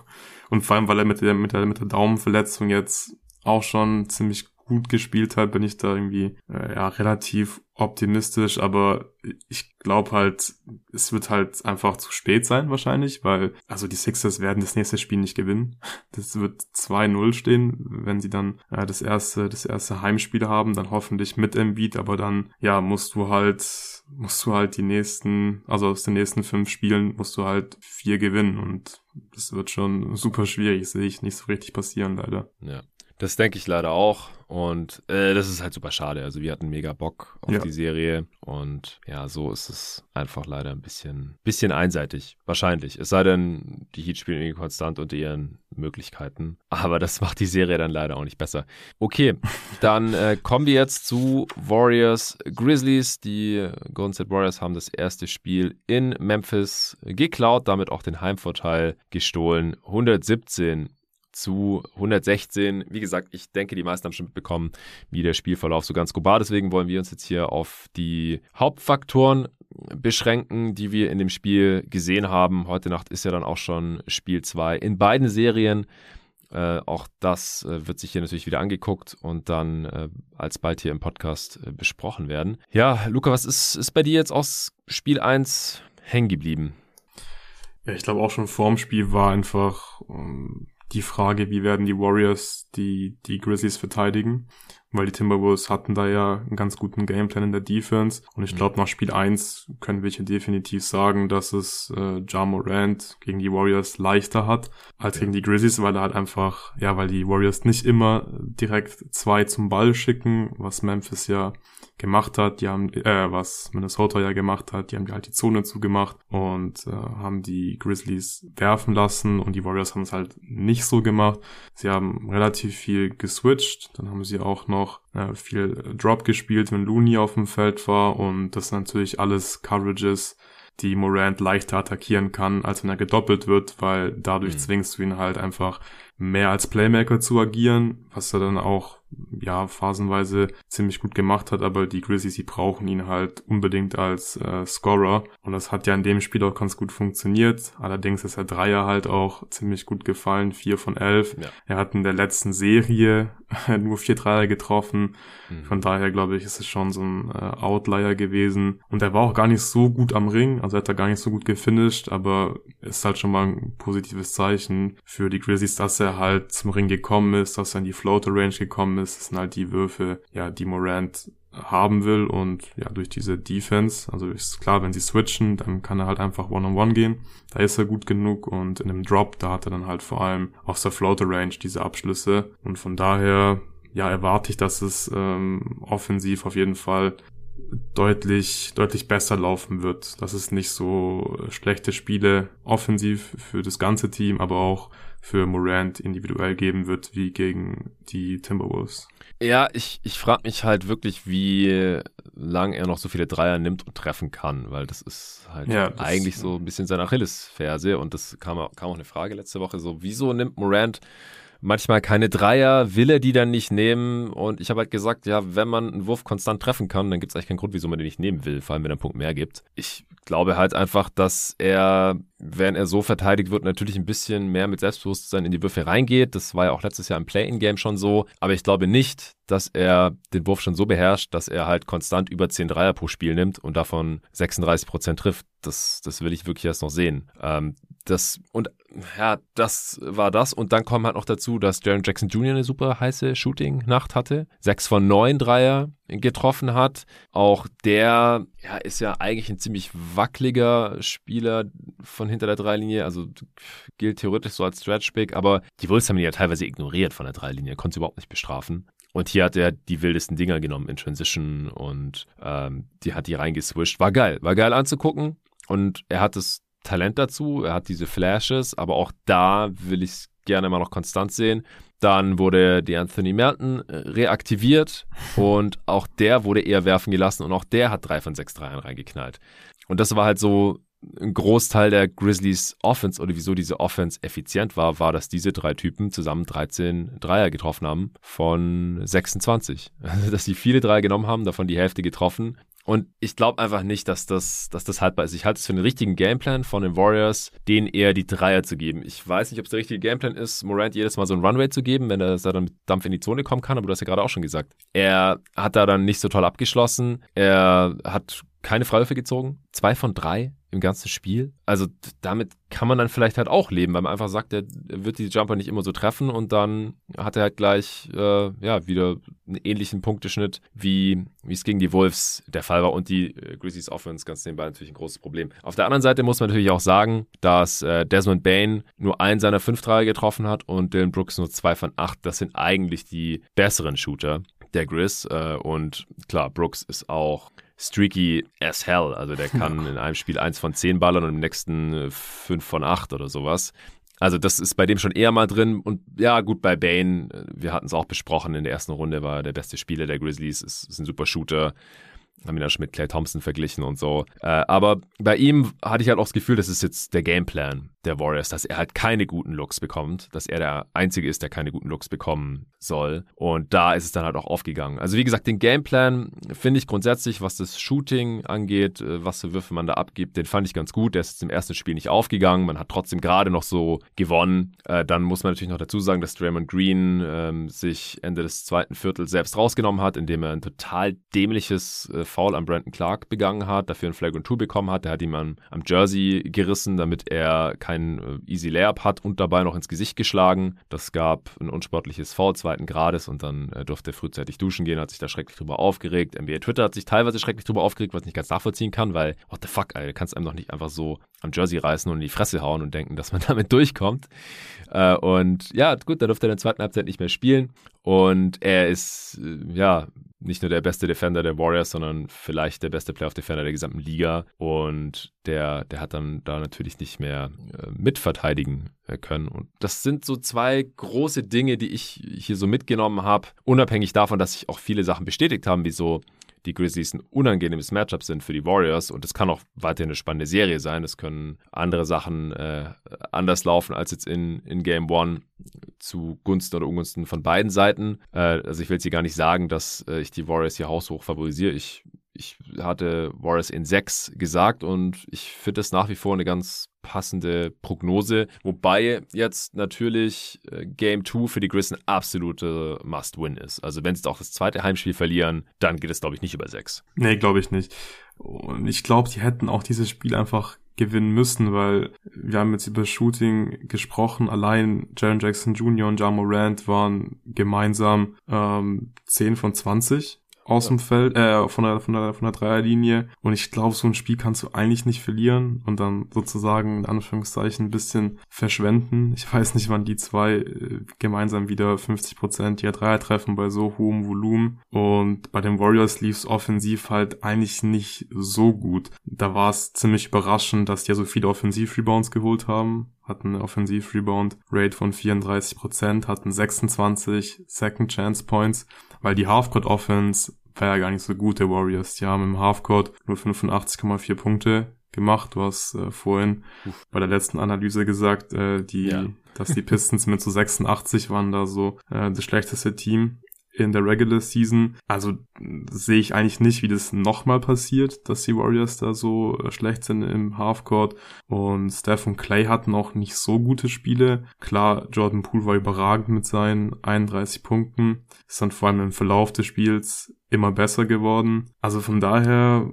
Und vor allem, weil er mit der, mit der, mit der Daumenverletzung jetzt auch schon ziemlich gut gespielt hat, bin ich da irgendwie äh, ja relativ optimistisch, aber ich glaube halt, es wird halt einfach zu spät sein wahrscheinlich, weil also die Sixers werden das nächste Spiel nicht gewinnen. Das wird 2-0 stehen, wenn sie dann äh, das erste das erste Heimspiel haben, dann hoffentlich mit Embiid, aber dann ja, musst du halt musst du halt die nächsten, also aus den nächsten fünf Spielen musst du halt vier gewinnen und das wird schon super schwierig, sehe ich nicht so richtig passieren leider. Ja. Das denke ich leider auch. Und äh, das ist halt super schade. Also wir hatten mega Bock auf ja. die Serie. Und ja, so ist es einfach leider ein bisschen, bisschen einseitig. Wahrscheinlich. Es sei denn, die Heat spielen irgendwie konstant unter ihren Möglichkeiten. Aber das macht die Serie dann leider auch nicht besser. Okay, dann äh, kommen wir jetzt zu Warriors Grizzlies. Die Golden State Warriors haben das erste Spiel in Memphis geklaut, damit auch den Heimvorteil gestohlen. 117 zu 116. Wie gesagt, ich denke, die meisten haben schon mitbekommen, wie der Spielverlauf so ganz grob war. Deswegen wollen wir uns jetzt hier auf die Hauptfaktoren beschränken, die wir in dem Spiel gesehen haben. Heute Nacht ist ja dann auch schon Spiel 2 in beiden Serien. Äh, auch das äh, wird sich hier natürlich wieder angeguckt und dann äh, alsbald hier im Podcast äh, besprochen werden. Ja, Luca, was ist, ist bei dir jetzt aus Spiel 1 hängen geblieben? Ja, ich glaube auch schon vorm Spiel war einfach ähm, die Frage, wie werden die Warriors die, die Grizzlies verteidigen, weil die Timberwolves hatten da ja einen ganz guten Gameplan in der Defense und ich mhm. glaube nach Spiel 1 können wir hier definitiv sagen, dass es äh, Ja Morant gegen die Warriors leichter hat als ja. gegen die Grizzlies, weil er halt einfach, ja, weil die Warriors nicht immer direkt zwei zum Ball schicken, was Memphis ja gemacht hat. Die haben, äh, was Minnesota ja gemacht hat, die haben halt die Zone zugemacht und äh, haben die Grizzlies werfen lassen und die Warriors haben es halt nicht so gemacht. Sie haben relativ viel geswitcht, dann haben sie auch noch äh, viel Drop gespielt, wenn Looney auf dem Feld war und das sind natürlich alles Coverages, die Morant leichter attackieren kann, als wenn er gedoppelt wird, weil dadurch mhm. zwingst du ihn halt einfach mehr als Playmaker zu agieren, was er dann auch ja phasenweise ziemlich gut gemacht hat, aber die Grizzlies, die brauchen ihn halt unbedingt als äh, Scorer und das hat ja in dem Spiel auch ganz gut funktioniert. Allerdings ist der Dreier halt auch ziemlich gut gefallen, vier von elf. Ja. Er hat in der letzten Serie nur vier Dreier getroffen. Mhm. Von daher glaube ich, ist es schon so ein äh, Outlier gewesen und er war auch gar nicht so gut am Ring, also hat er gar nicht so gut gefinisht, aber ist halt schon mal ein positives Zeichen für die Grizzlies, dass er halt zum Ring gekommen ist, dass er in die Floater Range gekommen ist. Das sind halt die Würfe, ja, die Morant haben will und ja, durch diese Defense, also ist klar, wenn sie switchen, dann kann er halt einfach One-on-One -on -one gehen. Da ist er gut genug und in dem Drop, da hat er dann halt vor allem aus der Floater Range diese Abschlüsse und von daher, ja, erwarte ich, dass es ähm, offensiv auf jeden Fall deutlich, deutlich besser laufen wird. Dass es nicht so schlechte Spiele offensiv für das ganze Team, aber auch für Morant individuell geben wird, wie gegen die Timberwolves. Ja, ich, ich frage mich halt wirklich, wie lang er noch so viele Dreier nimmt und treffen kann, weil das ist halt ja, das eigentlich so ein bisschen seine Achillesferse und das kam, kam auch eine Frage letzte Woche so, wieso nimmt Morant manchmal keine Dreier, will er die dann nicht nehmen. Und ich habe halt gesagt, ja, wenn man einen Wurf konstant treffen kann, dann gibt es eigentlich keinen Grund, wieso man den nicht nehmen will, vor allem wenn er einen Punkt mehr gibt. Ich glaube halt einfach, dass er, wenn er so verteidigt wird, natürlich ein bisschen mehr mit Selbstbewusstsein in die Würfe reingeht. Das war ja auch letztes Jahr im Play-In-Game schon so. Aber ich glaube nicht, dass er den Wurf schon so beherrscht, dass er halt konstant über 10 Dreier pro Spiel nimmt und davon 36 Prozent trifft. Das, das will ich wirklich erst noch sehen. Ähm, das, und ja, das war das. Und dann kommt halt noch dazu, dass Jaron Jackson Jr. eine super heiße Shooting-Nacht hatte. Sechs von neun Dreier getroffen hat. Auch der ja, ist ja eigentlich ein ziemlich wackeliger Spieler von hinter der Dreilinie. Also gilt theoretisch so als Stretch-Big, aber die Wolves haben ihn ja teilweise ignoriert von der Dreilinie, konnte sie überhaupt nicht bestrafen. Und hier hat er die wildesten Dinger genommen in Transition und ähm, die hat die reingeswischt. War geil, war geil anzugucken. Und er hat das Talent dazu, er hat diese Flashes, aber auch da will ich es gerne mal noch konstant sehen. Dann wurde die Anthony Melton äh, reaktiviert und auch der wurde eher werfen gelassen und auch der hat drei von sechs Dreiern reingeknallt. Und das war halt so ein Großteil der Grizzlies Offense oder wieso diese Offense effizient war, war, dass diese drei Typen zusammen 13 Dreier getroffen haben von 26. Also, dass sie viele Dreier genommen haben, davon die Hälfte getroffen. Und ich glaube einfach nicht, dass das, dass das haltbar ist. Ich halte es für einen richtigen Gameplan von den Warriors, denen eher die Dreier zu geben. Ich weiß nicht, ob es der richtige Gameplan ist, Morant jedes Mal so einen Runway zu geben, wenn er dann mit Dampf in die Zone kommen kann, aber du hast ja gerade auch schon gesagt. Er hat da dann nicht so toll abgeschlossen. Er hat keine Freiwürfe gezogen. Zwei von drei im ganzen Spiel. Also damit kann man dann vielleicht halt auch leben, weil man einfach sagt, er wird die Jumper nicht immer so treffen und dann hat er halt gleich äh, ja wieder einen ähnlichen Punkteschnitt, wie es gegen die Wolves der Fall war und die äh, Grizzlies Offense ganz nebenbei natürlich ein großes Problem. Auf der anderen Seite muss man natürlich auch sagen, dass äh, Desmond Bain nur einen seiner fünf Dreier getroffen hat und Dylan Brooks nur zwei von acht. Das sind eigentlich die besseren Shooter der Grizz äh, und klar, Brooks ist auch streaky as hell. Also der kann in einem Spiel eins von zehn ballern und im nächsten äh, fünf von acht oder sowas. Also das ist bei dem schon eher mal drin. Und ja, gut, bei Bane, äh, wir hatten es auch besprochen, in der ersten Runde war er der beste Spieler der Grizzlies, ist, ist ein super Shooter haben ihn ja schon mit Clay Thompson verglichen und so. Äh, aber bei ihm hatte ich halt auch das Gefühl, das ist jetzt der Gameplan der Warriors, dass er halt keine guten Looks bekommt, dass er der Einzige ist, der keine guten Looks bekommen soll. Und da ist es dann halt auch aufgegangen. Also wie gesagt, den Gameplan finde ich grundsätzlich, was das Shooting angeht, äh, was für Würfe man da abgibt, den fand ich ganz gut. Der ist jetzt im ersten Spiel nicht aufgegangen. Man hat trotzdem gerade noch so gewonnen. Äh, dann muss man natürlich noch dazu sagen, dass Draymond Green ähm, sich Ende des zweiten Viertels selbst rausgenommen hat, indem er ein total dämliches äh, Foul an Brandon Clark begangen hat, dafür ein Flag und Two bekommen hat. Der hat ihm am, am Jersey gerissen, damit er keinen äh, Easy Layup hat und dabei noch ins Gesicht geschlagen. Das gab ein unsportliches Foul zweiten Grades und dann äh, durfte er frühzeitig duschen gehen, hat sich da schrecklich drüber aufgeregt. NBA Twitter hat sich teilweise schrecklich drüber aufgeregt, was ich nicht ganz nachvollziehen kann, weil, what the fuck, du kannst einem doch nicht einfach so am Jersey reißen und in die Fresse hauen und denken, dass man damit durchkommt. Äh, und ja, gut, da durfte er in der zweiten Halbzeit nicht mehr spielen. Und er ist, äh, ja, nicht nur der beste Defender der Warriors, sondern vielleicht der beste Playoff-Defender der gesamten Liga. Und der, der hat dann da natürlich nicht mehr äh, mitverteidigen äh, können. Und das sind so zwei große Dinge, die ich hier so mitgenommen habe, unabhängig davon, dass sich auch viele Sachen bestätigt haben, wie so die Grizzlies ein unangenehmes Matchup sind für die Warriors und es kann auch weiterhin eine spannende Serie sein. Es können andere Sachen äh, anders laufen als jetzt in, in Game One zu Gunsten oder Ungunsten von beiden Seiten. Äh, also ich will jetzt hier gar nicht sagen, dass äh, ich die Warriors hier haushoch favorisiere. Ich ich hatte Warriors in 6 gesagt und ich finde das nach wie vor eine ganz passende Prognose. Wobei jetzt natürlich äh, Game 2 für die Grizz ein absolute Must-Win ist. Also wenn sie auch das zweite Heimspiel verlieren, dann geht es, glaube ich, nicht über 6. Nee, glaube ich nicht. Und ich glaube, die hätten auch dieses Spiel einfach gewinnen müssen, weil wir haben jetzt über Shooting gesprochen. Allein Jaron Jackson Jr. und Ja Morant waren gemeinsam ähm, 10 von 20 aus dem Feld, äh, von der, von der, von der Dreierlinie. Und ich glaube, so ein Spiel kannst du eigentlich nicht verlieren und dann sozusagen in Anführungszeichen ein bisschen verschwenden. Ich weiß nicht, wann die zwei äh, gemeinsam wieder 50 Prozent ihrer Dreier treffen bei so hohem Volumen. Und bei den Warriors lief es offensiv halt eigentlich nicht so gut. Da war es ziemlich überraschend, dass die ja so viele Offensiv-Rebounds geholt haben hatten eine Offensiv-Rebound-Rate von 34%, hatten 26 Second Chance Points weil die Halfcourt Offense war ja gar nicht so gut der Warriors. Die haben im Halfcourt nur 85,4 Punkte gemacht. Du hast äh, vorhin Uff. bei der letzten Analyse gesagt, äh, die, ja. dass die Pistons mit so 86 waren da so äh, das schlechteste Team in der Regular Season. Also sehe ich eigentlich nicht, wie das nochmal passiert, dass die Warriors da so äh, schlecht sind im Halfcourt. Und Steph und Clay hatten auch nicht so gute Spiele. Klar, Jordan Poole war überragend mit seinen 31 Punkten. Ist dann vor allem im Verlauf des Spiels immer besser geworden. Also von daher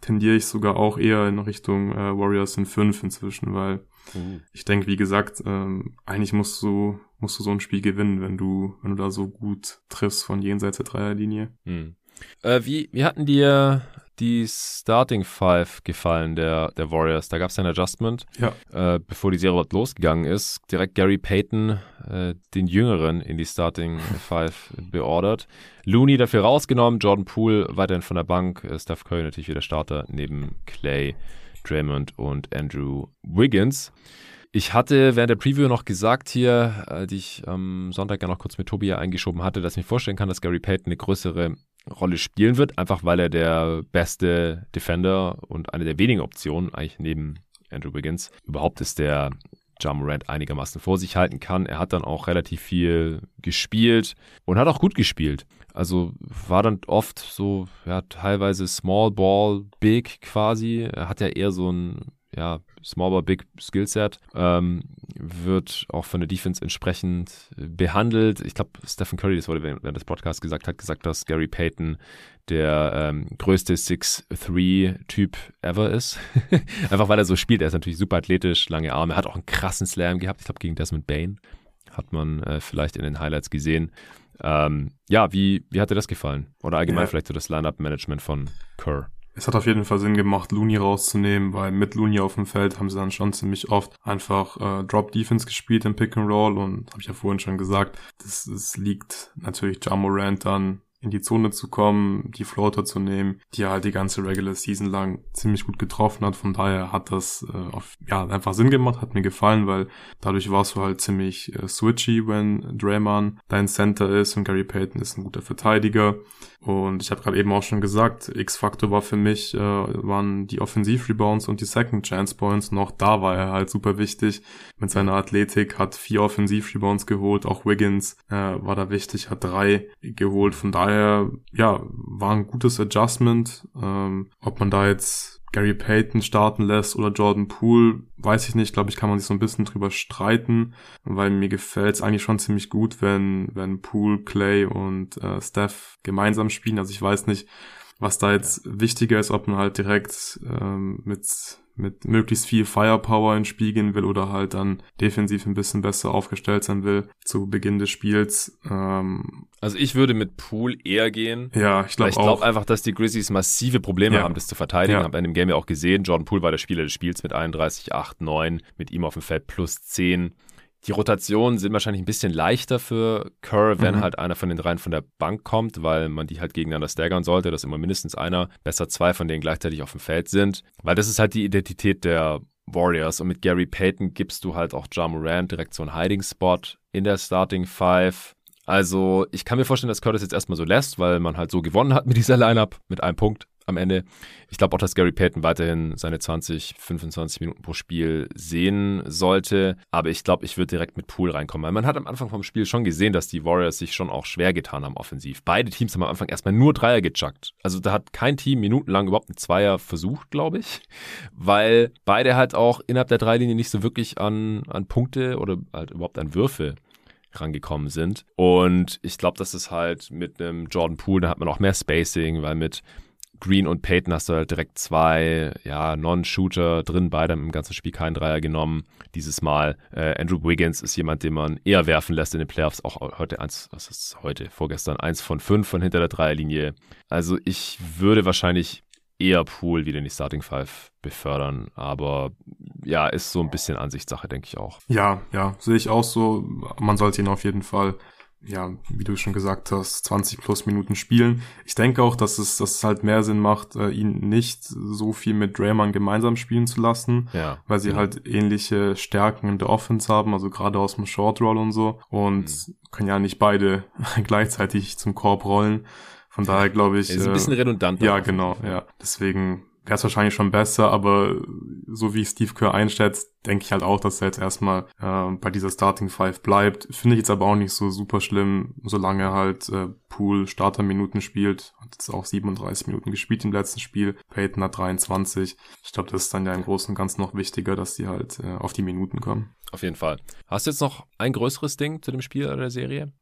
tendiere ich sogar auch eher in Richtung äh, Warriors in 5 inzwischen, weil mhm. ich denke, wie gesagt, ähm, eigentlich musst du musst du so ein Spiel gewinnen, wenn du, wenn du da so gut triffst von jenseits der Dreierlinie. Hm. Äh, wie, wie hatten dir die Starting Five gefallen der, der Warriors? Da gab es ein Adjustment, ja. äh, bevor die Serie überhaupt losgegangen ist. Direkt Gary Payton, äh, den Jüngeren, in die Starting Five beordert. Looney dafür rausgenommen, Jordan Poole weiterhin von der Bank, äh, Steph Curry natürlich wieder Starter neben Clay, Draymond und Andrew Wiggins. Ich hatte während der Preview noch gesagt hier, äh, die ich am Sonntag ja noch kurz mit Tobi eingeschoben hatte, dass ich mir vorstellen kann, dass Gary Payton eine größere Rolle spielen wird, einfach weil er der beste Defender und eine der wenigen Optionen, eigentlich neben Andrew Wiggins, überhaupt ist, der John Morant einigermaßen vor sich halten kann. Er hat dann auch relativ viel gespielt und hat auch gut gespielt. Also war dann oft so, ja, teilweise Small Ball, Big quasi. Er hat ja eher so ein ja, Small but Big Skillset, ähm, wird auch von der Defense entsprechend behandelt. Ich glaube, Stephen Curry, das wurde während des Podcasts gesagt, hat gesagt, dass Gary Payton der ähm, größte 6-3-Typ ever ist. Einfach weil er so spielt. Er ist natürlich super athletisch, lange Arme, hat auch einen krassen Slam gehabt. Ich glaube, gegen Desmond Bain hat man äh, vielleicht in den Highlights gesehen. Ähm, ja, wie, wie hat dir das gefallen? Oder allgemein ja. vielleicht so das Line-Up-Management von Kerr? es hat auf jeden Fall Sinn gemacht, Looney rauszunehmen, weil mit Looney auf dem Feld haben sie dann schon ziemlich oft einfach äh, Drop Defense gespielt im Pick and Roll und habe ich ja vorhin schon gesagt, das, das liegt natürlich Jamorant dann in die Zone zu kommen, die Floater zu nehmen, die er halt die ganze Regular Season lang ziemlich gut getroffen hat. Von daher hat das äh, auf, ja einfach Sinn gemacht, hat mir gefallen, weil dadurch warst du halt ziemlich äh, switchy, wenn Draymond dein Center ist und Gary Payton ist ein guter Verteidiger. Und ich habe gerade eben auch schon gesagt, X-Faktor war für mich, äh, waren die Offensiv-Rebounds und die Second Chance Points. Noch da war er halt super wichtig. Mit seiner Athletik hat vier Offensiv-Rebounds geholt. Auch Wiggins äh, war da wichtig, hat drei geholt. Von daher, ja, war ein gutes Adjustment. Ähm, ob man da jetzt Gary Payton starten lässt oder Jordan Poole, weiß ich nicht. Glaube ich, kann man sich so ein bisschen drüber streiten, weil mir gefällt es eigentlich schon ziemlich gut, wenn, wenn Poole, Clay und äh, Steph gemeinsam spielen. Also ich weiß nicht, was da jetzt ja. wichtiger ist, ob man halt direkt ähm, mit mit möglichst viel Firepower ins Spiel gehen will oder halt dann defensiv ein bisschen besser aufgestellt sein will zu Beginn des Spiels. Ähm, also ich würde mit Pool eher gehen. Ja, ich glaube auch. Ich glaube einfach, dass die Grizzlies massive Probleme ja. haben, das zu verteidigen. Ja. Haben in dem Game ja auch gesehen. Jordan Poole war der Spieler des Spiels mit 31, 8, 9, mit ihm auf dem Feld plus 10. Die Rotationen sind wahrscheinlich ein bisschen leichter für Kerr, wenn mhm. halt einer von den dreien von der Bank kommt, weil man die halt gegeneinander staggern sollte, dass immer mindestens einer, besser zwei von denen gleichzeitig auf dem Feld sind. Weil das ist halt die Identität der Warriors. Und mit Gary Payton gibst du halt auch Ja Morant direkt so einen Hiding-Spot in der Starting Five. Also ich kann mir vorstellen, dass Curtis jetzt erstmal so lässt, weil man halt so gewonnen hat mit dieser Lineup, mit einem Punkt am Ende. Ich glaube auch, dass Gary Payton weiterhin seine 20, 25 Minuten pro Spiel sehen sollte. Aber ich glaube, ich würde direkt mit Pool reinkommen. Weil man hat am Anfang vom Spiel schon gesehen, dass die Warriors sich schon auch schwer getan haben offensiv. Beide Teams haben am Anfang erstmal nur Dreier gejuckt. Also da hat kein Team minutenlang überhaupt einen Zweier versucht, glaube ich. Weil beide halt auch innerhalb der Dreilinie nicht so wirklich an, an Punkte oder halt überhaupt an Würfe rangekommen sind. Und ich glaube, dass es halt mit einem Jordan Poole, da hat man auch mehr Spacing, weil mit Green und Peyton hast du halt direkt zwei ja, Non-Shooter drin, beide haben im ganzen Spiel keinen Dreier genommen. Dieses Mal äh, Andrew Wiggins ist jemand, den man eher werfen lässt in den Playoffs. Auch heute eins, was ist heute, vorgestern, eins von fünf von hinter der Dreierlinie. Also ich würde wahrscheinlich eher Pool wieder in die Starting Five befördern. Aber ja, ist so ein bisschen Ansichtssache, denke ich auch. Ja, ja, sehe ich auch so. Man sollte ihn auf jeden Fall ja, wie du schon gesagt hast, 20 plus Minuten spielen. Ich denke auch, dass es, dass es halt mehr Sinn macht, äh, ihn nicht so viel mit Draymond gemeinsam spielen zu lassen, ja. weil sie ja. halt ähnliche Stärken in der Offense haben, also gerade aus dem Short Roll und so und mhm. können ja nicht beide gleichzeitig zum Korb rollen. Von daher glaube ich. Ist ein bisschen äh, redundant. Ja, genau, ja. Deswegen wäre es wahrscheinlich schon besser, aber so wie Steve Kerr einschätzt, denke ich halt auch, dass er jetzt erstmal äh, bei dieser Starting Five bleibt. Finde ich jetzt aber auch nicht so super schlimm, solange er halt äh, Pool Starterminuten spielt. Hat jetzt auch 37 Minuten gespielt im letzten Spiel. Peyton hat 23. Ich glaube, das ist dann ja im Großen und Ganzen noch wichtiger, dass die halt äh, auf die Minuten kommen. Auf jeden Fall. Hast du jetzt noch ein größeres Ding zu dem Spiel oder der Serie?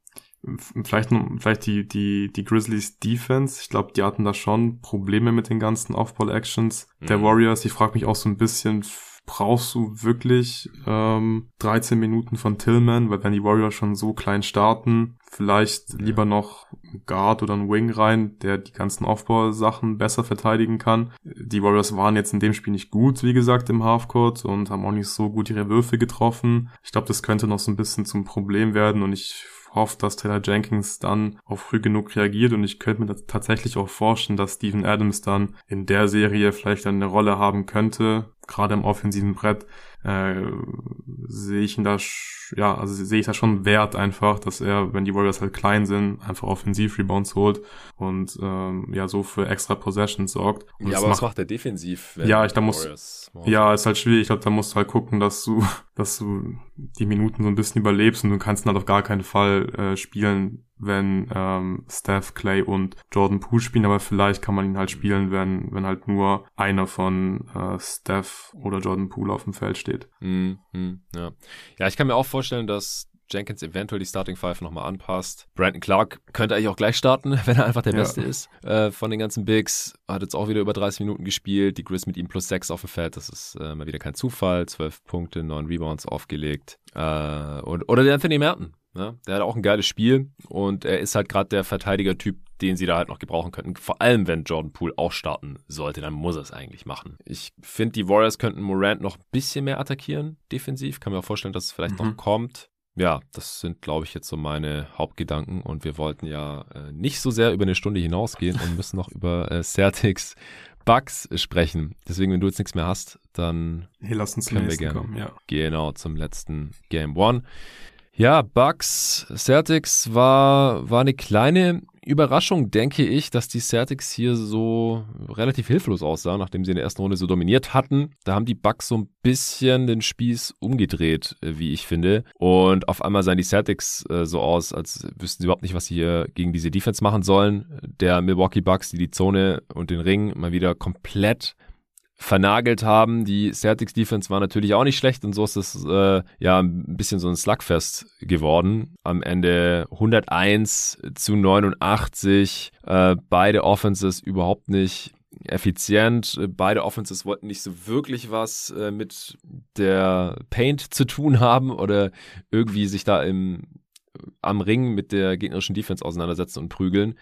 Vielleicht, vielleicht die, die, die Grizzlies Defense. Ich glaube, die hatten da schon Probleme mit den ganzen Off-Ball-Actions mhm. der Warriors. Ich frage mich auch so ein bisschen, brauchst du wirklich ähm, 13 Minuten von Tillman? Weil wenn die Warriors schon so klein starten, vielleicht ja. lieber noch Guard oder ein Wing rein, der die ganzen Aufbausachen besser verteidigen kann. Die Warriors waren jetzt in dem Spiel nicht gut, wie gesagt, im Halfcourt und haben auch nicht so gut ihre Würfe getroffen. Ich glaube, das könnte noch so ein bisschen zum Problem werden und ich hoffe, dass Taylor Jenkins dann auch früh genug reagiert. Und ich könnte mir tatsächlich auch vorstellen, dass Steven Adams dann in der Serie vielleicht eine Rolle haben könnte, gerade im offensiven Brett, äh, sehe ich ihn da, ja, also sehe ich da schon Wert einfach, dass er, wenn die Warriors halt klein sind, einfach Offensiv-Rebounds holt und ähm, ja, so für extra Possessions sorgt. Und ja, aber macht, was macht er defensiv? Ja, ich da muss, ja, ist halt schwierig. Ich glaube, da musst du halt gucken, dass du, dass du die Minuten so ein bisschen überlebst und du kannst ihn halt auf gar keinen Fall äh, spielen, wenn ähm, Steph, Clay und Jordan Poole spielen, aber vielleicht kann man ihn halt spielen, wenn, wenn halt nur einer von äh, Steph oder Jordan Poole auf dem Feld steht. Mm, mm, ja. ja, ich kann mir auch vorstellen, dass Jenkins eventuell die Starting Five nochmal anpasst. Brandon Clark könnte eigentlich auch gleich starten, wenn er einfach der ja. Beste ist äh, von den ganzen Bigs. Hat jetzt auch wieder über 30 Minuten gespielt. Die Grizz mit ihm plus 6 auf dem Feld. Das ist äh, mal wieder kein Zufall. 12 Punkte, 9 Rebounds aufgelegt. Äh, und, oder der Anthony Merton. Ne? Der hat auch ein geiles Spiel und er ist halt gerade der Verteidiger-Typ, den sie da halt noch gebrauchen könnten. Vor allem, wenn Jordan Poole auch starten sollte, dann muss er es eigentlich machen. Ich finde, die Warriors könnten Morant noch ein bisschen mehr attackieren, defensiv. Kann mir auch vorstellen, dass es vielleicht mhm. noch kommt. Ja, das sind, glaube ich, jetzt so meine Hauptgedanken. Und wir wollten ja äh, nicht so sehr über eine Stunde hinausgehen und müssen noch über äh, Celtics Bugs sprechen. Deswegen, wenn du jetzt nichts mehr hast, dann hey, lass uns können wir gerne. Kommen, ja. Genau, zum letzten Game One. Ja, Bucks, Celtics war, war eine kleine Überraschung, denke ich, dass die Celtics hier so relativ hilflos aussahen, nachdem sie in der ersten Runde so dominiert hatten. Da haben die Bucks so ein bisschen den Spieß umgedreht, äh, wie ich finde. Und auf einmal sahen die Celtics äh, so aus, als wüssten sie überhaupt nicht, was sie hier gegen diese Defense machen sollen. Der Milwaukee Bucks, die die Zone und den Ring mal wieder komplett vernagelt haben. Die Celtics Defense war natürlich auch nicht schlecht und so ist es äh, ja ein bisschen so ein Slugfest geworden. Am Ende 101 zu 89. Äh, beide Offenses überhaupt nicht effizient. Beide Offenses wollten nicht so wirklich was äh, mit der Paint zu tun haben oder irgendwie sich da im am Ring mit der gegnerischen Defense auseinandersetzen und prügeln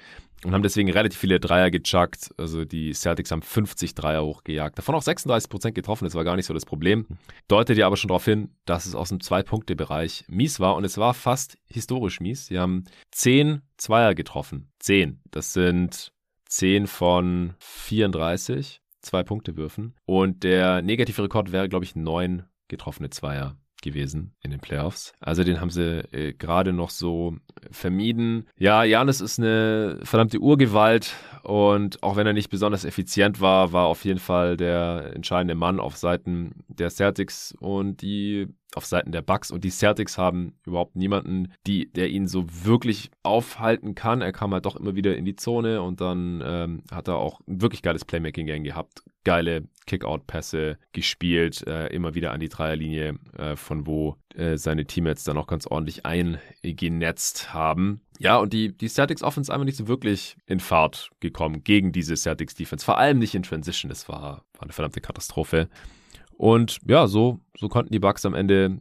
und haben deswegen relativ viele Dreier gechuckt. Also die Celtics haben 50 Dreier hochgejagt. Davon auch 36 Prozent getroffen. Das war gar nicht so das Problem. Deutet ja aber schon darauf hin, dass es aus dem Zwei-Punkte-Bereich mies war. Und es war fast historisch mies. Sie haben 10 Zweier getroffen. 10. Das sind 10 von 34 Zwei-Punkte-Würfen. Und der negative Rekord wäre, glaube ich, 9 getroffene Zweier gewesen in den Playoffs. Also den haben sie äh, gerade noch so vermieden. Ja, Janis ist eine verdammte Urgewalt und auch wenn er nicht besonders effizient war, war auf jeden Fall der entscheidende Mann auf Seiten der Celtics und die auf Seiten der Bucks und die Celtics haben überhaupt niemanden, die, der ihn so wirklich aufhalten kann. Er kam halt doch immer wieder in die Zone und dann ähm, hat er auch ein wirklich geiles Playmaking-Game gehabt. Geile Kick-Out-Pässe gespielt, äh, immer wieder an die Dreierlinie, äh, von wo äh, seine Teammates dann auch ganz ordentlich eingenetzt haben. Ja, und die, die Celtics Offense einfach nicht so wirklich in Fahrt gekommen gegen diese Celtics Defense. Vor allem nicht in Transition. Das war, war eine verdammte Katastrophe. Und ja, so, so konnten die Bucks am Ende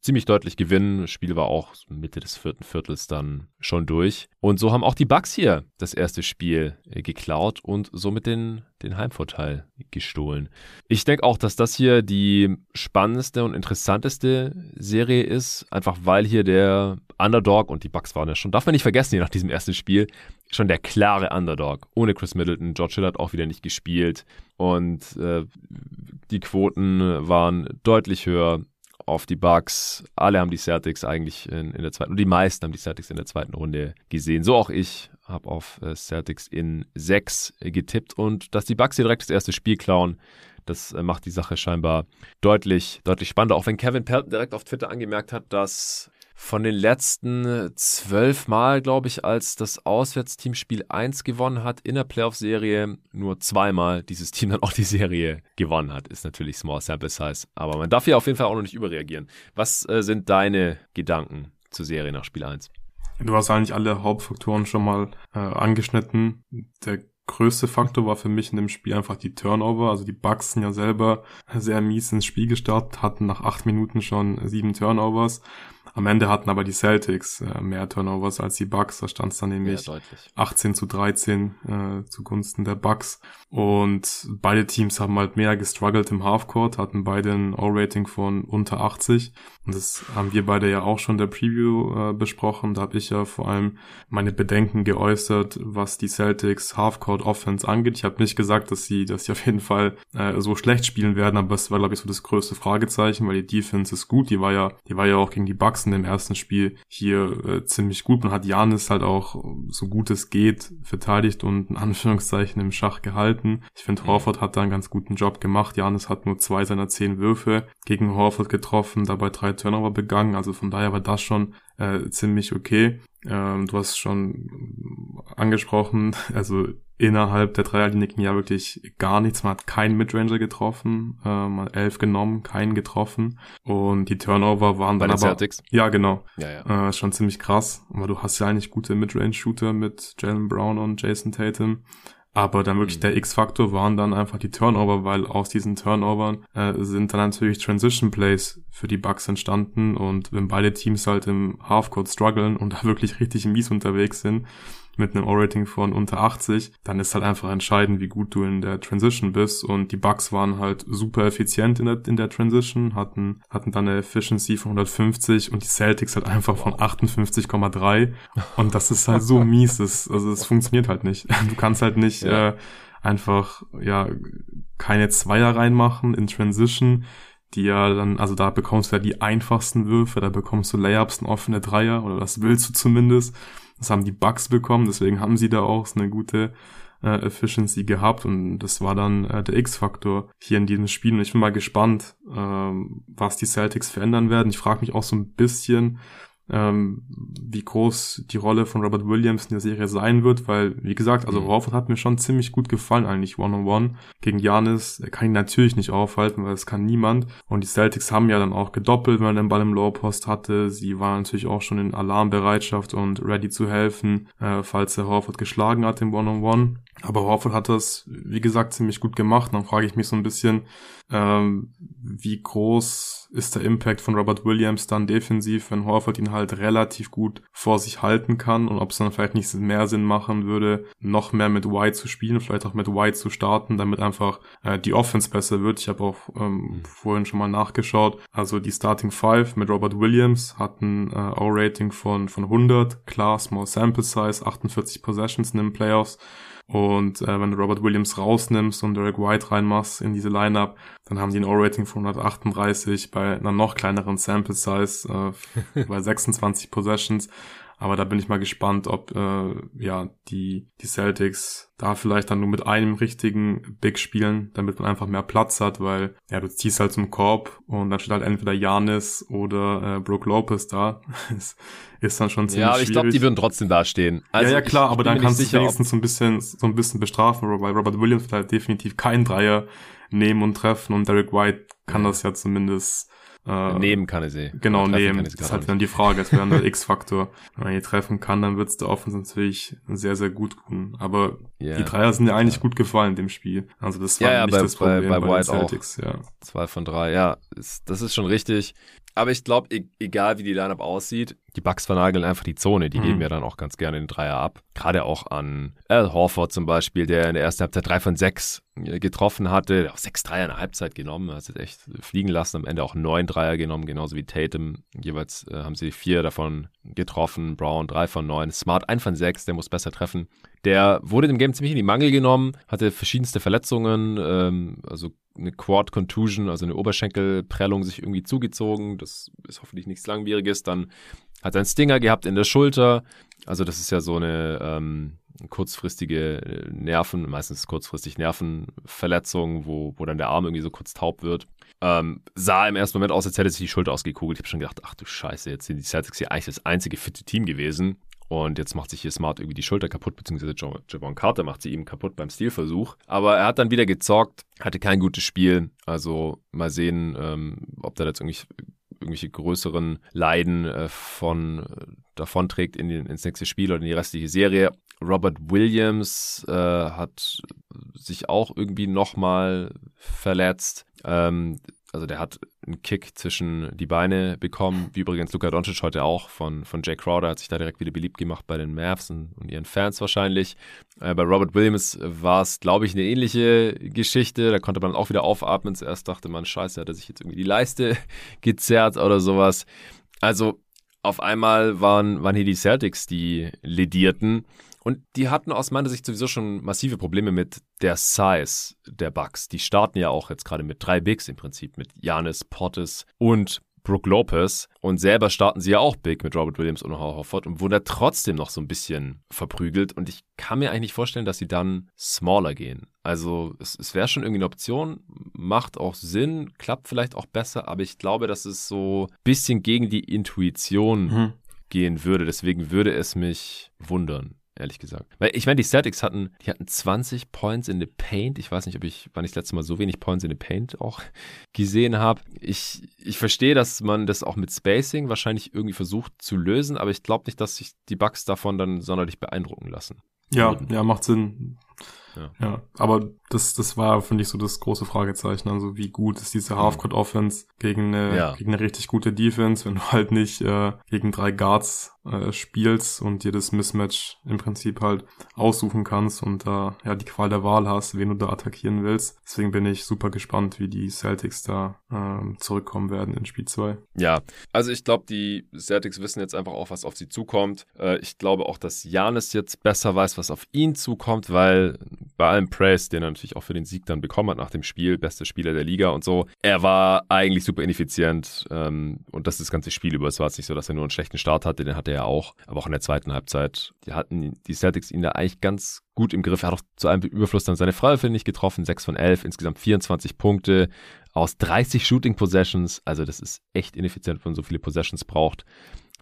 ziemlich deutlich gewinnen. Das Spiel war auch Mitte des vierten Viertels dann schon durch. Und so haben auch die Bucks hier das erste Spiel äh, geklaut und somit den, den Heimvorteil gestohlen. Ich denke auch, dass das hier die spannendste und interessanteste Serie ist, einfach weil hier der Underdog und die Bucks waren ja schon, darf man nicht vergessen, hier nach diesem ersten Spiel, schon der klare Underdog. Ohne Chris Middleton. George Hill hat auch wieder nicht gespielt. Und äh, die Quoten waren deutlich höher auf die Bucks. Alle haben die Celtics eigentlich in, in der zweiten, die meisten haben die Celtics in der zweiten Runde gesehen. So auch ich habe auf äh, Celtics in sechs getippt und dass die Bucks hier direkt das erste Spiel klauen, das äh, macht die Sache scheinbar deutlich, deutlich spannender. Auch wenn Kevin Pelton direkt auf Twitter angemerkt hat, dass von den letzten zwölf Mal, glaube ich, als das Auswärtsteam Spiel 1 gewonnen hat in der Playoff-Serie, nur zweimal dieses Team dann auch die Serie gewonnen hat. Ist natürlich Small Sample Size, aber man darf hier auf jeden Fall auch noch nicht überreagieren. Was äh, sind deine Gedanken zur Serie nach Spiel 1? Du hast eigentlich alle Hauptfaktoren schon mal äh, angeschnitten. Der größte Faktor war für mich in dem Spiel einfach die Turnover. Also die Bucks sind ja selber sehr mies ins Spiel gestartet, hatten nach acht Minuten schon sieben Turnovers. Am Ende hatten aber die Celtics äh, mehr Turnovers als die Bucks. Da stand es dann nämlich ja, 18 zu 13 äh, zugunsten der Bucks. Und beide Teams haben halt mehr gestruggelt im Halfcourt, hatten beide ein O-Rating von unter 80. Und das haben wir beide ja auch schon in der Preview äh, besprochen. Da habe ich ja vor allem meine Bedenken geäußert, was die Celtics Halfcourt Offense angeht. Ich habe nicht gesagt, dass sie, dass sie auf jeden Fall äh, so schlecht spielen werden, aber es war, glaube ich, so das größte Fragezeichen, weil die Defense ist gut. Die war ja, die war ja auch gegen die Bucks in dem ersten Spiel hier äh, ziemlich gut. Man hat Janis halt auch so gut es geht verteidigt und in Anführungszeichen im Schach gehalten. Ich finde, Horford hat da einen ganz guten Job gemacht. Janis hat nur zwei seiner zehn Würfe gegen Horford getroffen, dabei drei drei Turnover begangen, also von daher war das schon äh, ziemlich okay. Ähm, du hast schon angesprochen, also innerhalb der Dreierlinie ging ja wirklich gar nichts. Man hat keinen Midranger getroffen, äh, mal elf genommen, keinen getroffen. Und die Turnover waren Bei dann aber... Celtics? Ja, genau. Ja, ja. Äh, schon ziemlich krass. Aber du hast ja eigentlich gute Midrange-Shooter mit Jalen Brown und Jason Tatum. Aber dann wirklich mhm. der X-Faktor waren dann einfach die Turnover, weil aus diesen Turnovern äh, sind dann natürlich Transition Plays für die Bucks entstanden und wenn beide Teams halt im Halfcourt strugglen und da wirklich richtig mies unterwegs sind, mit einem O-Rating von unter 80, dann ist halt einfach entscheidend, wie gut du in der Transition bist. Und die Bucks waren halt super effizient in der, in der Transition, hatten, hatten dann eine Efficiency von 150 und die Celtics halt einfach von 58,3. Und das ist halt so mies. Das, also es funktioniert halt nicht. Du kannst halt nicht ja. äh, einfach, ja, keine Zweier reinmachen in Transition die ja dann, also da bekommst du ja die einfachsten Würfe, da bekommst du Layups und offene Dreier, oder das willst du zumindest. Das haben die Bugs bekommen, deswegen haben sie da auch eine gute äh, Efficiency gehabt und das war dann äh, der X-Faktor hier in diesem Spiel. Und ich bin mal gespannt, ähm, was die Celtics verändern werden. Ich frage mich auch so ein bisschen, ähm, wie groß die Rolle von Robert Williams in der Serie sein wird, weil, wie gesagt, also mhm. Horford hat mir schon ziemlich gut gefallen eigentlich One-on-One. -on -one. Gegen Janis er kann ihn natürlich nicht aufhalten, weil es kann niemand. Und die Celtics haben ja dann auch gedoppelt, wenn er den Ball im Low-Post hatte. Sie waren natürlich auch schon in Alarmbereitschaft und ready zu helfen, äh, falls der Horford geschlagen hat im One-on-One. -on -One. Aber Horford hat das, wie gesagt, ziemlich gut gemacht. dann frage ich mich so ein bisschen, ähm, wie groß ist der Impact von Robert Williams dann defensiv, wenn Horford ihn halt relativ gut vor sich halten kann und ob es dann vielleicht nicht mehr Sinn machen würde, noch mehr mit White zu spielen, vielleicht auch mit White zu starten, damit einfach äh, die Offense besser wird. Ich habe auch ähm, mhm. vorhin schon mal nachgeschaut. Also die Starting Five mit Robert Williams hatten äh, O-Rating von, von 100, klar, Small Sample Size, 48 Possessions in den Playoffs Und äh, wenn du Robert Williams rausnimmst und Derek White reinmachst in diese Lineup, dann haben die ein O-Rating von 138 bei einer noch kleineren Sample Size, äh, bei 26 Possessions. Aber da bin ich mal gespannt, ob äh, ja die, die Celtics da vielleicht dann nur mit einem richtigen Big spielen, damit man einfach mehr Platz hat, weil ja, du ziehst halt zum Korb und dann steht halt entweder Janis oder äh, Brooke Lopez da. ist, ist dann schon ziemlich Ja, aber ich glaube, die würden trotzdem da stehen. Also ja, ja, klar, aber dann kannst du wenigstens so ein bisschen so ein bisschen bestrafen, weil Robert Williams wird halt definitiv keinen Dreier nehmen und treffen und Derek White kann das ja zumindest äh, nehmen kann er sie. Genau, nehmen. Das ist halt dann die Frage. Das wäre dann der X-Faktor. Wenn man ihn treffen kann, dann wird's der Offense natürlich sehr, sehr gut tun. Aber yeah. die Dreier sind ja eigentlich ja. gut gefallen in dem Spiel. Also das war ja, ja, nicht bei, das Problem bei, bei, bei White Celtics. Auch. Ja. Zwei von drei, ja. Ist, das ist schon richtig. Aber ich glaube, egal wie die Lineup aussieht, die Bucks vernageln einfach die Zone. Die mhm. geben ja dann auch ganz gerne den Dreier ab. Gerade auch an Al Horford zum Beispiel, der in der ersten Halbzeit drei von sechs äh, getroffen hatte. Auch sechs Dreier in der Halbzeit genommen. Hat es echt fliegen lassen. Am Ende auch neun Dreier genommen, genauso wie Tatum. Jeweils äh, haben sie vier davon getroffen. Brown drei von neun. Smart ein von sechs. Der muss besser treffen. Der wurde dem Game ziemlich in die Mangel genommen, hatte verschiedenste Verletzungen, ähm, also eine Quad Contusion, also eine Oberschenkelprellung sich irgendwie zugezogen. Das ist hoffentlich nichts Langwieriges. Dann hat einen Stinger gehabt in der Schulter. Also das ist ja so eine ähm, kurzfristige Nerven, meistens kurzfristig Nervenverletzung, wo, wo dann der Arm irgendwie so kurz taub wird. Ähm, sah im ersten Moment aus, als hätte sich die Schulter ausgekugelt. Ich habe schon gedacht, ach du Scheiße, jetzt sind die Celtics hier eigentlich das einzige fitte Team gewesen. Und jetzt macht sich hier Smart irgendwie die Schulter kaputt, beziehungsweise Javon Carter macht sie ihm kaputt beim Stilversuch. Aber er hat dann wieder gezockt, hatte kein gutes Spiel. Also mal sehen, ähm, ob da jetzt irgendwie irgendwelche größeren Leiden äh, von äh, davonträgt in den, ins nächste Spiel oder in die restliche Serie. Robert Williams äh, hat sich auch irgendwie nochmal verletzt. Ähm, also der hat einen Kick zwischen die Beine bekommen, wie übrigens Luka Doncic heute auch von, von Jay Crowder, hat sich da direkt wieder beliebt gemacht bei den Mavs und, und ihren Fans wahrscheinlich. Äh, bei Robert Williams war es, glaube ich, eine ähnliche Geschichte. Da konnte man auch wieder aufatmen. Zuerst dachte man, scheiße, hat er sich jetzt irgendwie die Leiste gezerrt oder sowas. Also auf einmal waren, waren hier die Celtics die ledierten. Und die hatten aus meiner Sicht sowieso schon massive Probleme mit der Size der Bucks. Die starten ja auch jetzt gerade mit drei Bigs im Prinzip, mit Janis, Portis und Brooke Lopez. Und selber starten sie ja auch big mit Robert Williams und Howard Hofford und wurden da trotzdem noch so ein bisschen verprügelt. Und ich kann mir eigentlich nicht vorstellen, dass sie dann smaller gehen. Also es, es wäre schon irgendwie eine Option, macht auch Sinn, klappt vielleicht auch besser, aber ich glaube, dass es so ein bisschen gegen die Intuition mhm. gehen würde. Deswegen würde es mich wundern ehrlich gesagt. Weil ich meine, die Celtics hatten, die hatten 20 Points in the Paint. Ich weiß nicht, ob ich, wann ich das letzte Mal so wenig Points in the Paint auch gesehen habe. Ich, ich verstehe, dass man das auch mit Spacing wahrscheinlich irgendwie versucht zu lösen, aber ich glaube nicht, dass sich die Bugs davon dann sonderlich beeindrucken lassen. Ja, ja, macht Sinn. Ja. ja, aber das, das war, finde ich, so das große Fragezeichen. Also wie gut ist diese mhm. Halfcourt-Offense gegen eine, ja. gegen eine richtig gute Defense, wenn du halt nicht äh, gegen drei Guards äh, spielst und dir das Mismatch im Prinzip halt aussuchen kannst und da äh, ja die Qual der Wahl hast, wen du da attackieren willst. Deswegen bin ich super gespannt, wie die Celtics da äh, zurückkommen werden in Spiel 2. Ja, also ich glaube, die Celtics wissen jetzt einfach auch, was auf sie zukommt. Äh, ich glaube auch, dass Janis jetzt besser weiß, was auf ihn zukommt, weil bei allem Praise, den er natürlich auch für den Sieg dann bekommen hat nach dem Spiel, beste Spieler der Liga und so, er war eigentlich super ineffizient ähm, und das ist das ganze Spiel über. Es war jetzt nicht so, dass er nur einen schlechten Start hatte, den hatte er auch, aber auch in der zweiten Halbzeit. Die hatten die Celtics ihn da eigentlich ganz gut im Griff. Er hat auch zu einem Überfluss dann seine Freiwürfe nicht getroffen, 6 von 11, insgesamt 24 Punkte aus 30 Shooting Possessions. Also das ist echt ineffizient, wenn man so viele Possessions braucht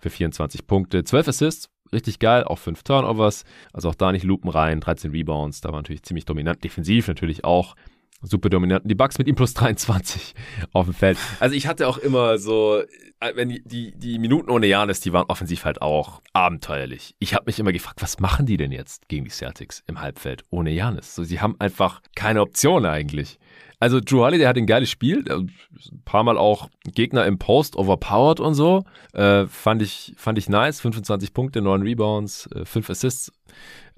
für 24 Punkte. 12 Assists, richtig geil, auch 5 Turnovers, also auch da nicht Lupen rein, 13 Rebounds, da war natürlich ziemlich dominant, defensiv natürlich auch super dominant. Die Bucks mit ihm plus 23 auf dem Feld. Also ich hatte auch immer so, äh, wenn die, die, die Minuten ohne Janis, die waren offensiv halt auch abenteuerlich. Ich habe mich immer gefragt, was machen die denn jetzt gegen die Celtics im Halbfeld ohne Janis? So, sie haben einfach keine Option eigentlich. Also Drew Holiday hat ein geiles Spiel, äh, ein paar Mal auch Gegner im Post overpowered und so. Äh, fand ich fand ich nice, 25 Punkte, 9 Rebounds, äh, 5 Assists.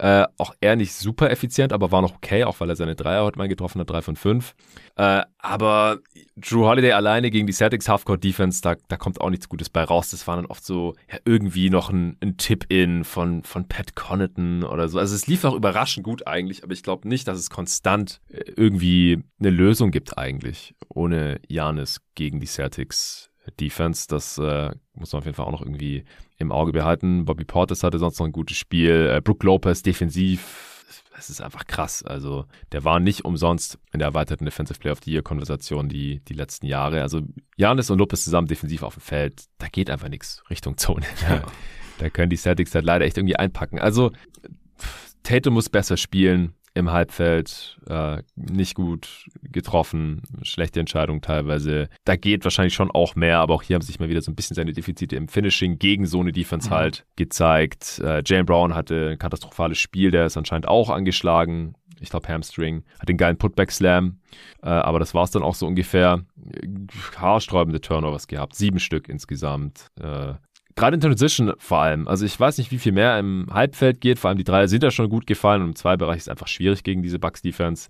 Äh, auch er nicht super effizient, aber war noch okay, auch weil er seine Dreier heute mal getroffen hat, drei von fünf. Äh, aber Drew Holiday alleine gegen die Celtics Halfcourt Defense, da, da kommt auch nichts Gutes bei raus. Das war dann oft so ja, irgendwie noch ein, ein Tip-In von, von Pat Connaughton oder so. Also es lief auch überraschend gut eigentlich, aber ich glaube nicht, dass es konstant äh, irgendwie eine Lösung gibt eigentlich ohne Janis gegen die Celtics Defense. Das äh, muss man auf jeden Fall auch noch irgendwie im Auge behalten. Bobby Portis hatte sonst noch ein gutes Spiel. Äh, Brook Lopez defensiv. Es ist einfach krass. Also, der war nicht umsonst in der erweiterten Defensive Player of the Year Konversation die, die letzten Jahre. Also, Janis und Lopez zusammen defensiv auf dem Feld, da geht einfach nichts Richtung Zone. Ja. da können die Celtics halt leider echt irgendwie einpacken. Also, Tatum muss besser spielen im Halbfeld äh, nicht gut getroffen, schlechte Entscheidung teilweise. Da geht wahrscheinlich schon auch mehr, aber auch hier haben sich mal wieder so ein bisschen seine Defizite im Finishing gegen so eine Defense mhm. halt gezeigt. Äh, Jane Brown hatte ein katastrophales Spiel, der ist anscheinend auch angeschlagen. Ich glaube Hamstring, hat den geilen Putback-Slam, äh, aber das war es dann auch so ungefähr. Haarsträubende Turnovers gehabt, sieben Stück insgesamt. Äh, Gerade in Transition vor allem. Also ich weiß nicht, wie viel mehr im Halbfeld geht. Vor allem die Dreier sind ja schon gut gefallen und im Zwei-Bereich ist einfach schwierig gegen diese Bucks-Defense.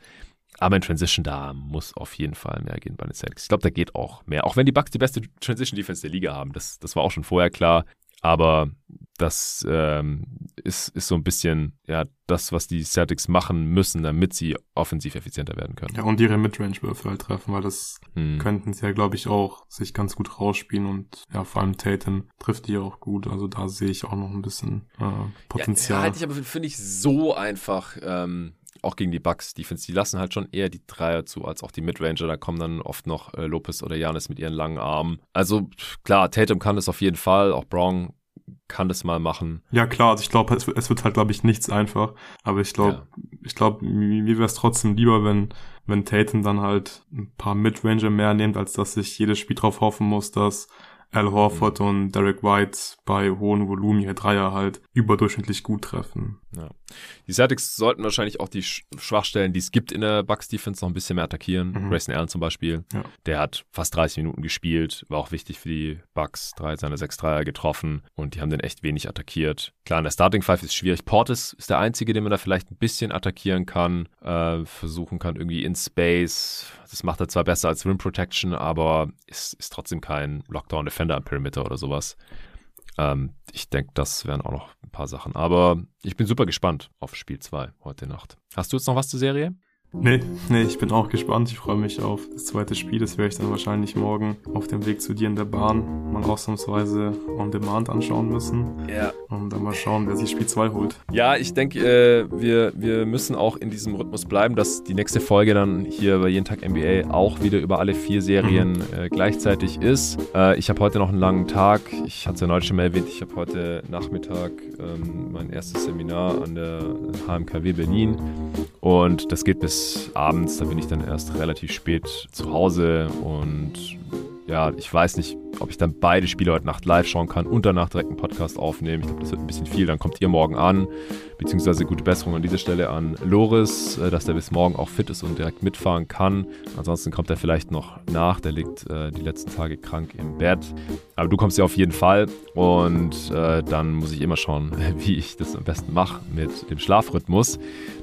Aber in Transition, da muss auf jeden Fall mehr gehen bei den Celtics. Ich glaube, da geht auch mehr. Auch wenn die Bucks die beste Transition-Defense der Liga haben. Das, das war auch schon vorher klar. Aber das ähm, ist, ist so ein bisschen ja das, was die Celtics machen müssen, damit sie offensiv effizienter werden können. Ja, und ihre Midrange-Würfe halt treffen, weil das hm. könnten sie ja, glaube ich, auch sich ganz gut rausspielen und ja, vor allem Tatum trifft die auch gut. Also da sehe ich auch noch ein bisschen äh, Potenzial. Ja, halte ich aber, finde ich, so einfach. Ähm auch gegen die Bucks Defense, die lassen halt schon eher die Dreier zu als auch die Midranger. Da kommen dann oft noch äh, Lopez oder Janis mit ihren langen Armen. Also klar, Tatum kann das auf jeden Fall. Auch Brown kann das mal machen. Ja, klar, also ich glaube, es, es, wird halt, glaube ich, nichts einfach. Aber ich glaube, ja. ich glaube, mir wäre es trotzdem lieber, wenn, wenn Tatum dann halt ein paar Midranger mehr nimmt, als dass sich jedes Spiel drauf hoffen muss, dass Al Horford mhm. und Derek White bei hohen Volumen ihre Dreier halt überdurchschnittlich gut treffen. Ja. Die Celtics sollten wahrscheinlich auch die Schwachstellen, die es gibt in der Bucks Defense, noch ein bisschen mehr attackieren. Mhm. Grayson Allen zum Beispiel, ja. der hat fast 30 Minuten gespielt, war auch wichtig für die Bucks, drei seiner sechs Dreier getroffen und die haben den echt wenig attackiert. Klar, in der Starting Five ist schwierig. Portis ist der einzige, den man da vielleicht ein bisschen attackieren kann, äh, versuchen kann irgendwie in Space das macht er zwar besser als Rim Protection, aber ist, ist trotzdem kein Lockdown Defender am Perimeter oder sowas. Ähm, ich denke, das wären auch noch ein paar Sachen. Aber ich bin super gespannt auf Spiel 2 heute Nacht. Hast du jetzt noch was zur Serie? Nee, nee, ich bin auch gespannt. Ich freue mich auf das zweite Spiel. Das werde ich dann wahrscheinlich morgen auf dem Weg zu dir in der Bahn mal ausnahmsweise on demand anschauen müssen. Ja. Und dann mal schauen, wer sich Spiel 2 holt. Ja, ich denke, äh, wir, wir müssen auch in diesem Rhythmus bleiben, dass die nächste Folge dann hier bei Jeden Tag NBA auch wieder über alle vier Serien mhm. äh, gleichzeitig ist. Äh, ich habe heute noch einen langen Tag. Ich hatte es ja neulich schon mal erwähnt, ich habe heute Nachmittag ähm, mein erstes Seminar an der HMKW Berlin. Und das geht bis abends, da bin ich dann erst relativ spät zu Hause und ja, ich weiß nicht, ob ich dann beide Spiele heute Nacht live schauen kann und danach direkt einen Podcast aufnehmen. Ich glaube, das wird ein bisschen viel. Dann kommt ihr morgen an, beziehungsweise gute Besserung an dieser Stelle an Loris, äh, dass der bis morgen auch fit ist und direkt mitfahren kann. Ansonsten kommt er vielleicht noch nach. Der liegt äh, die letzten Tage krank im Bett. Aber du kommst ja auf jeden Fall und äh, dann muss ich immer schauen, wie ich das am besten mache mit dem Schlafrhythmus,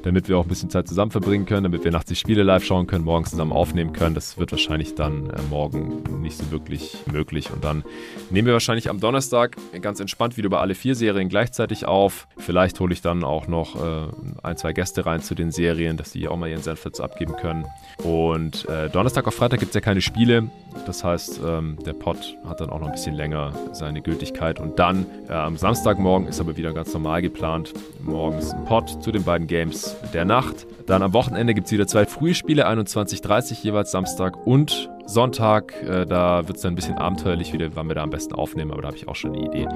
damit wir auch ein bisschen Zeit zusammen verbringen können, damit wir nachts die Spiele live schauen können, morgens zusammen aufnehmen können. Das wird wahrscheinlich dann äh, morgen nicht so wirklich möglich und dann nehmen wir wahrscheinlich am Donnerstag ganz entspannt wieder über alle vier Serien gleichzeitig auf. Vielleicht hole ich dann auch noch äh, ein, zwei Gäste rein zu den Serien, dass die auch mal ihren Senf dazu abgeben können. Und äh, Donnerstag auf Freitag gibt es ja keine Spiele. Das heißt, ähm, der Pod hat dann auch noch ein bisschen länger seine Gültigkeit. Und dann äh, am Samstagmorgen ist aber wieder ganz normal geplant. Morgens ein Pod zu den beiden Games der Nacht. Dann am Wochenende gibt es wieder zwei frühe Spiele, 21.30 jeweils Samstag und Sonntag. Äh, da wird es dann ein bisschen abenteuerlich wieder, wann wir da am besten aufnehmen, aber da habe ich auch schon eine Idee.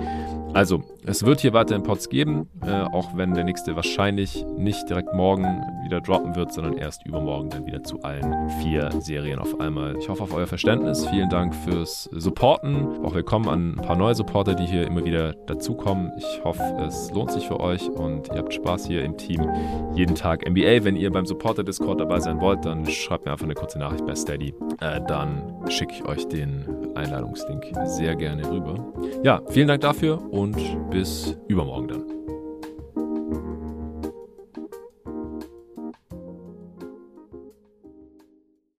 Also, es wird hier weiterhin Pods geben, äh, auch wenn der nächste wahrscheinlich nicht direkt morgen wieder droppen wird, sondern erst übermorgen dann wieder zu allen vier Serien auf einmal. Ich hoffe auf euer Verständnis. Vielen Dank fürs Supporten. Auch willkommen an ein paar neue Supporter, die hier immer wieder dazukommen. Ich hoffe, es lohnt sich für euch und ihr habt Spaß hier im Team. Jeden Tag NBA. Wenn ihr beim Supporter-Discord dabei sein wollt, dann schreibt mir einfach eine kurze Nachricht bei Steady. Äh, dann schicke ich euch den Einladungslink sehr gerne rüber. Ja, vielen Dank dafür und bis übermorgen dann.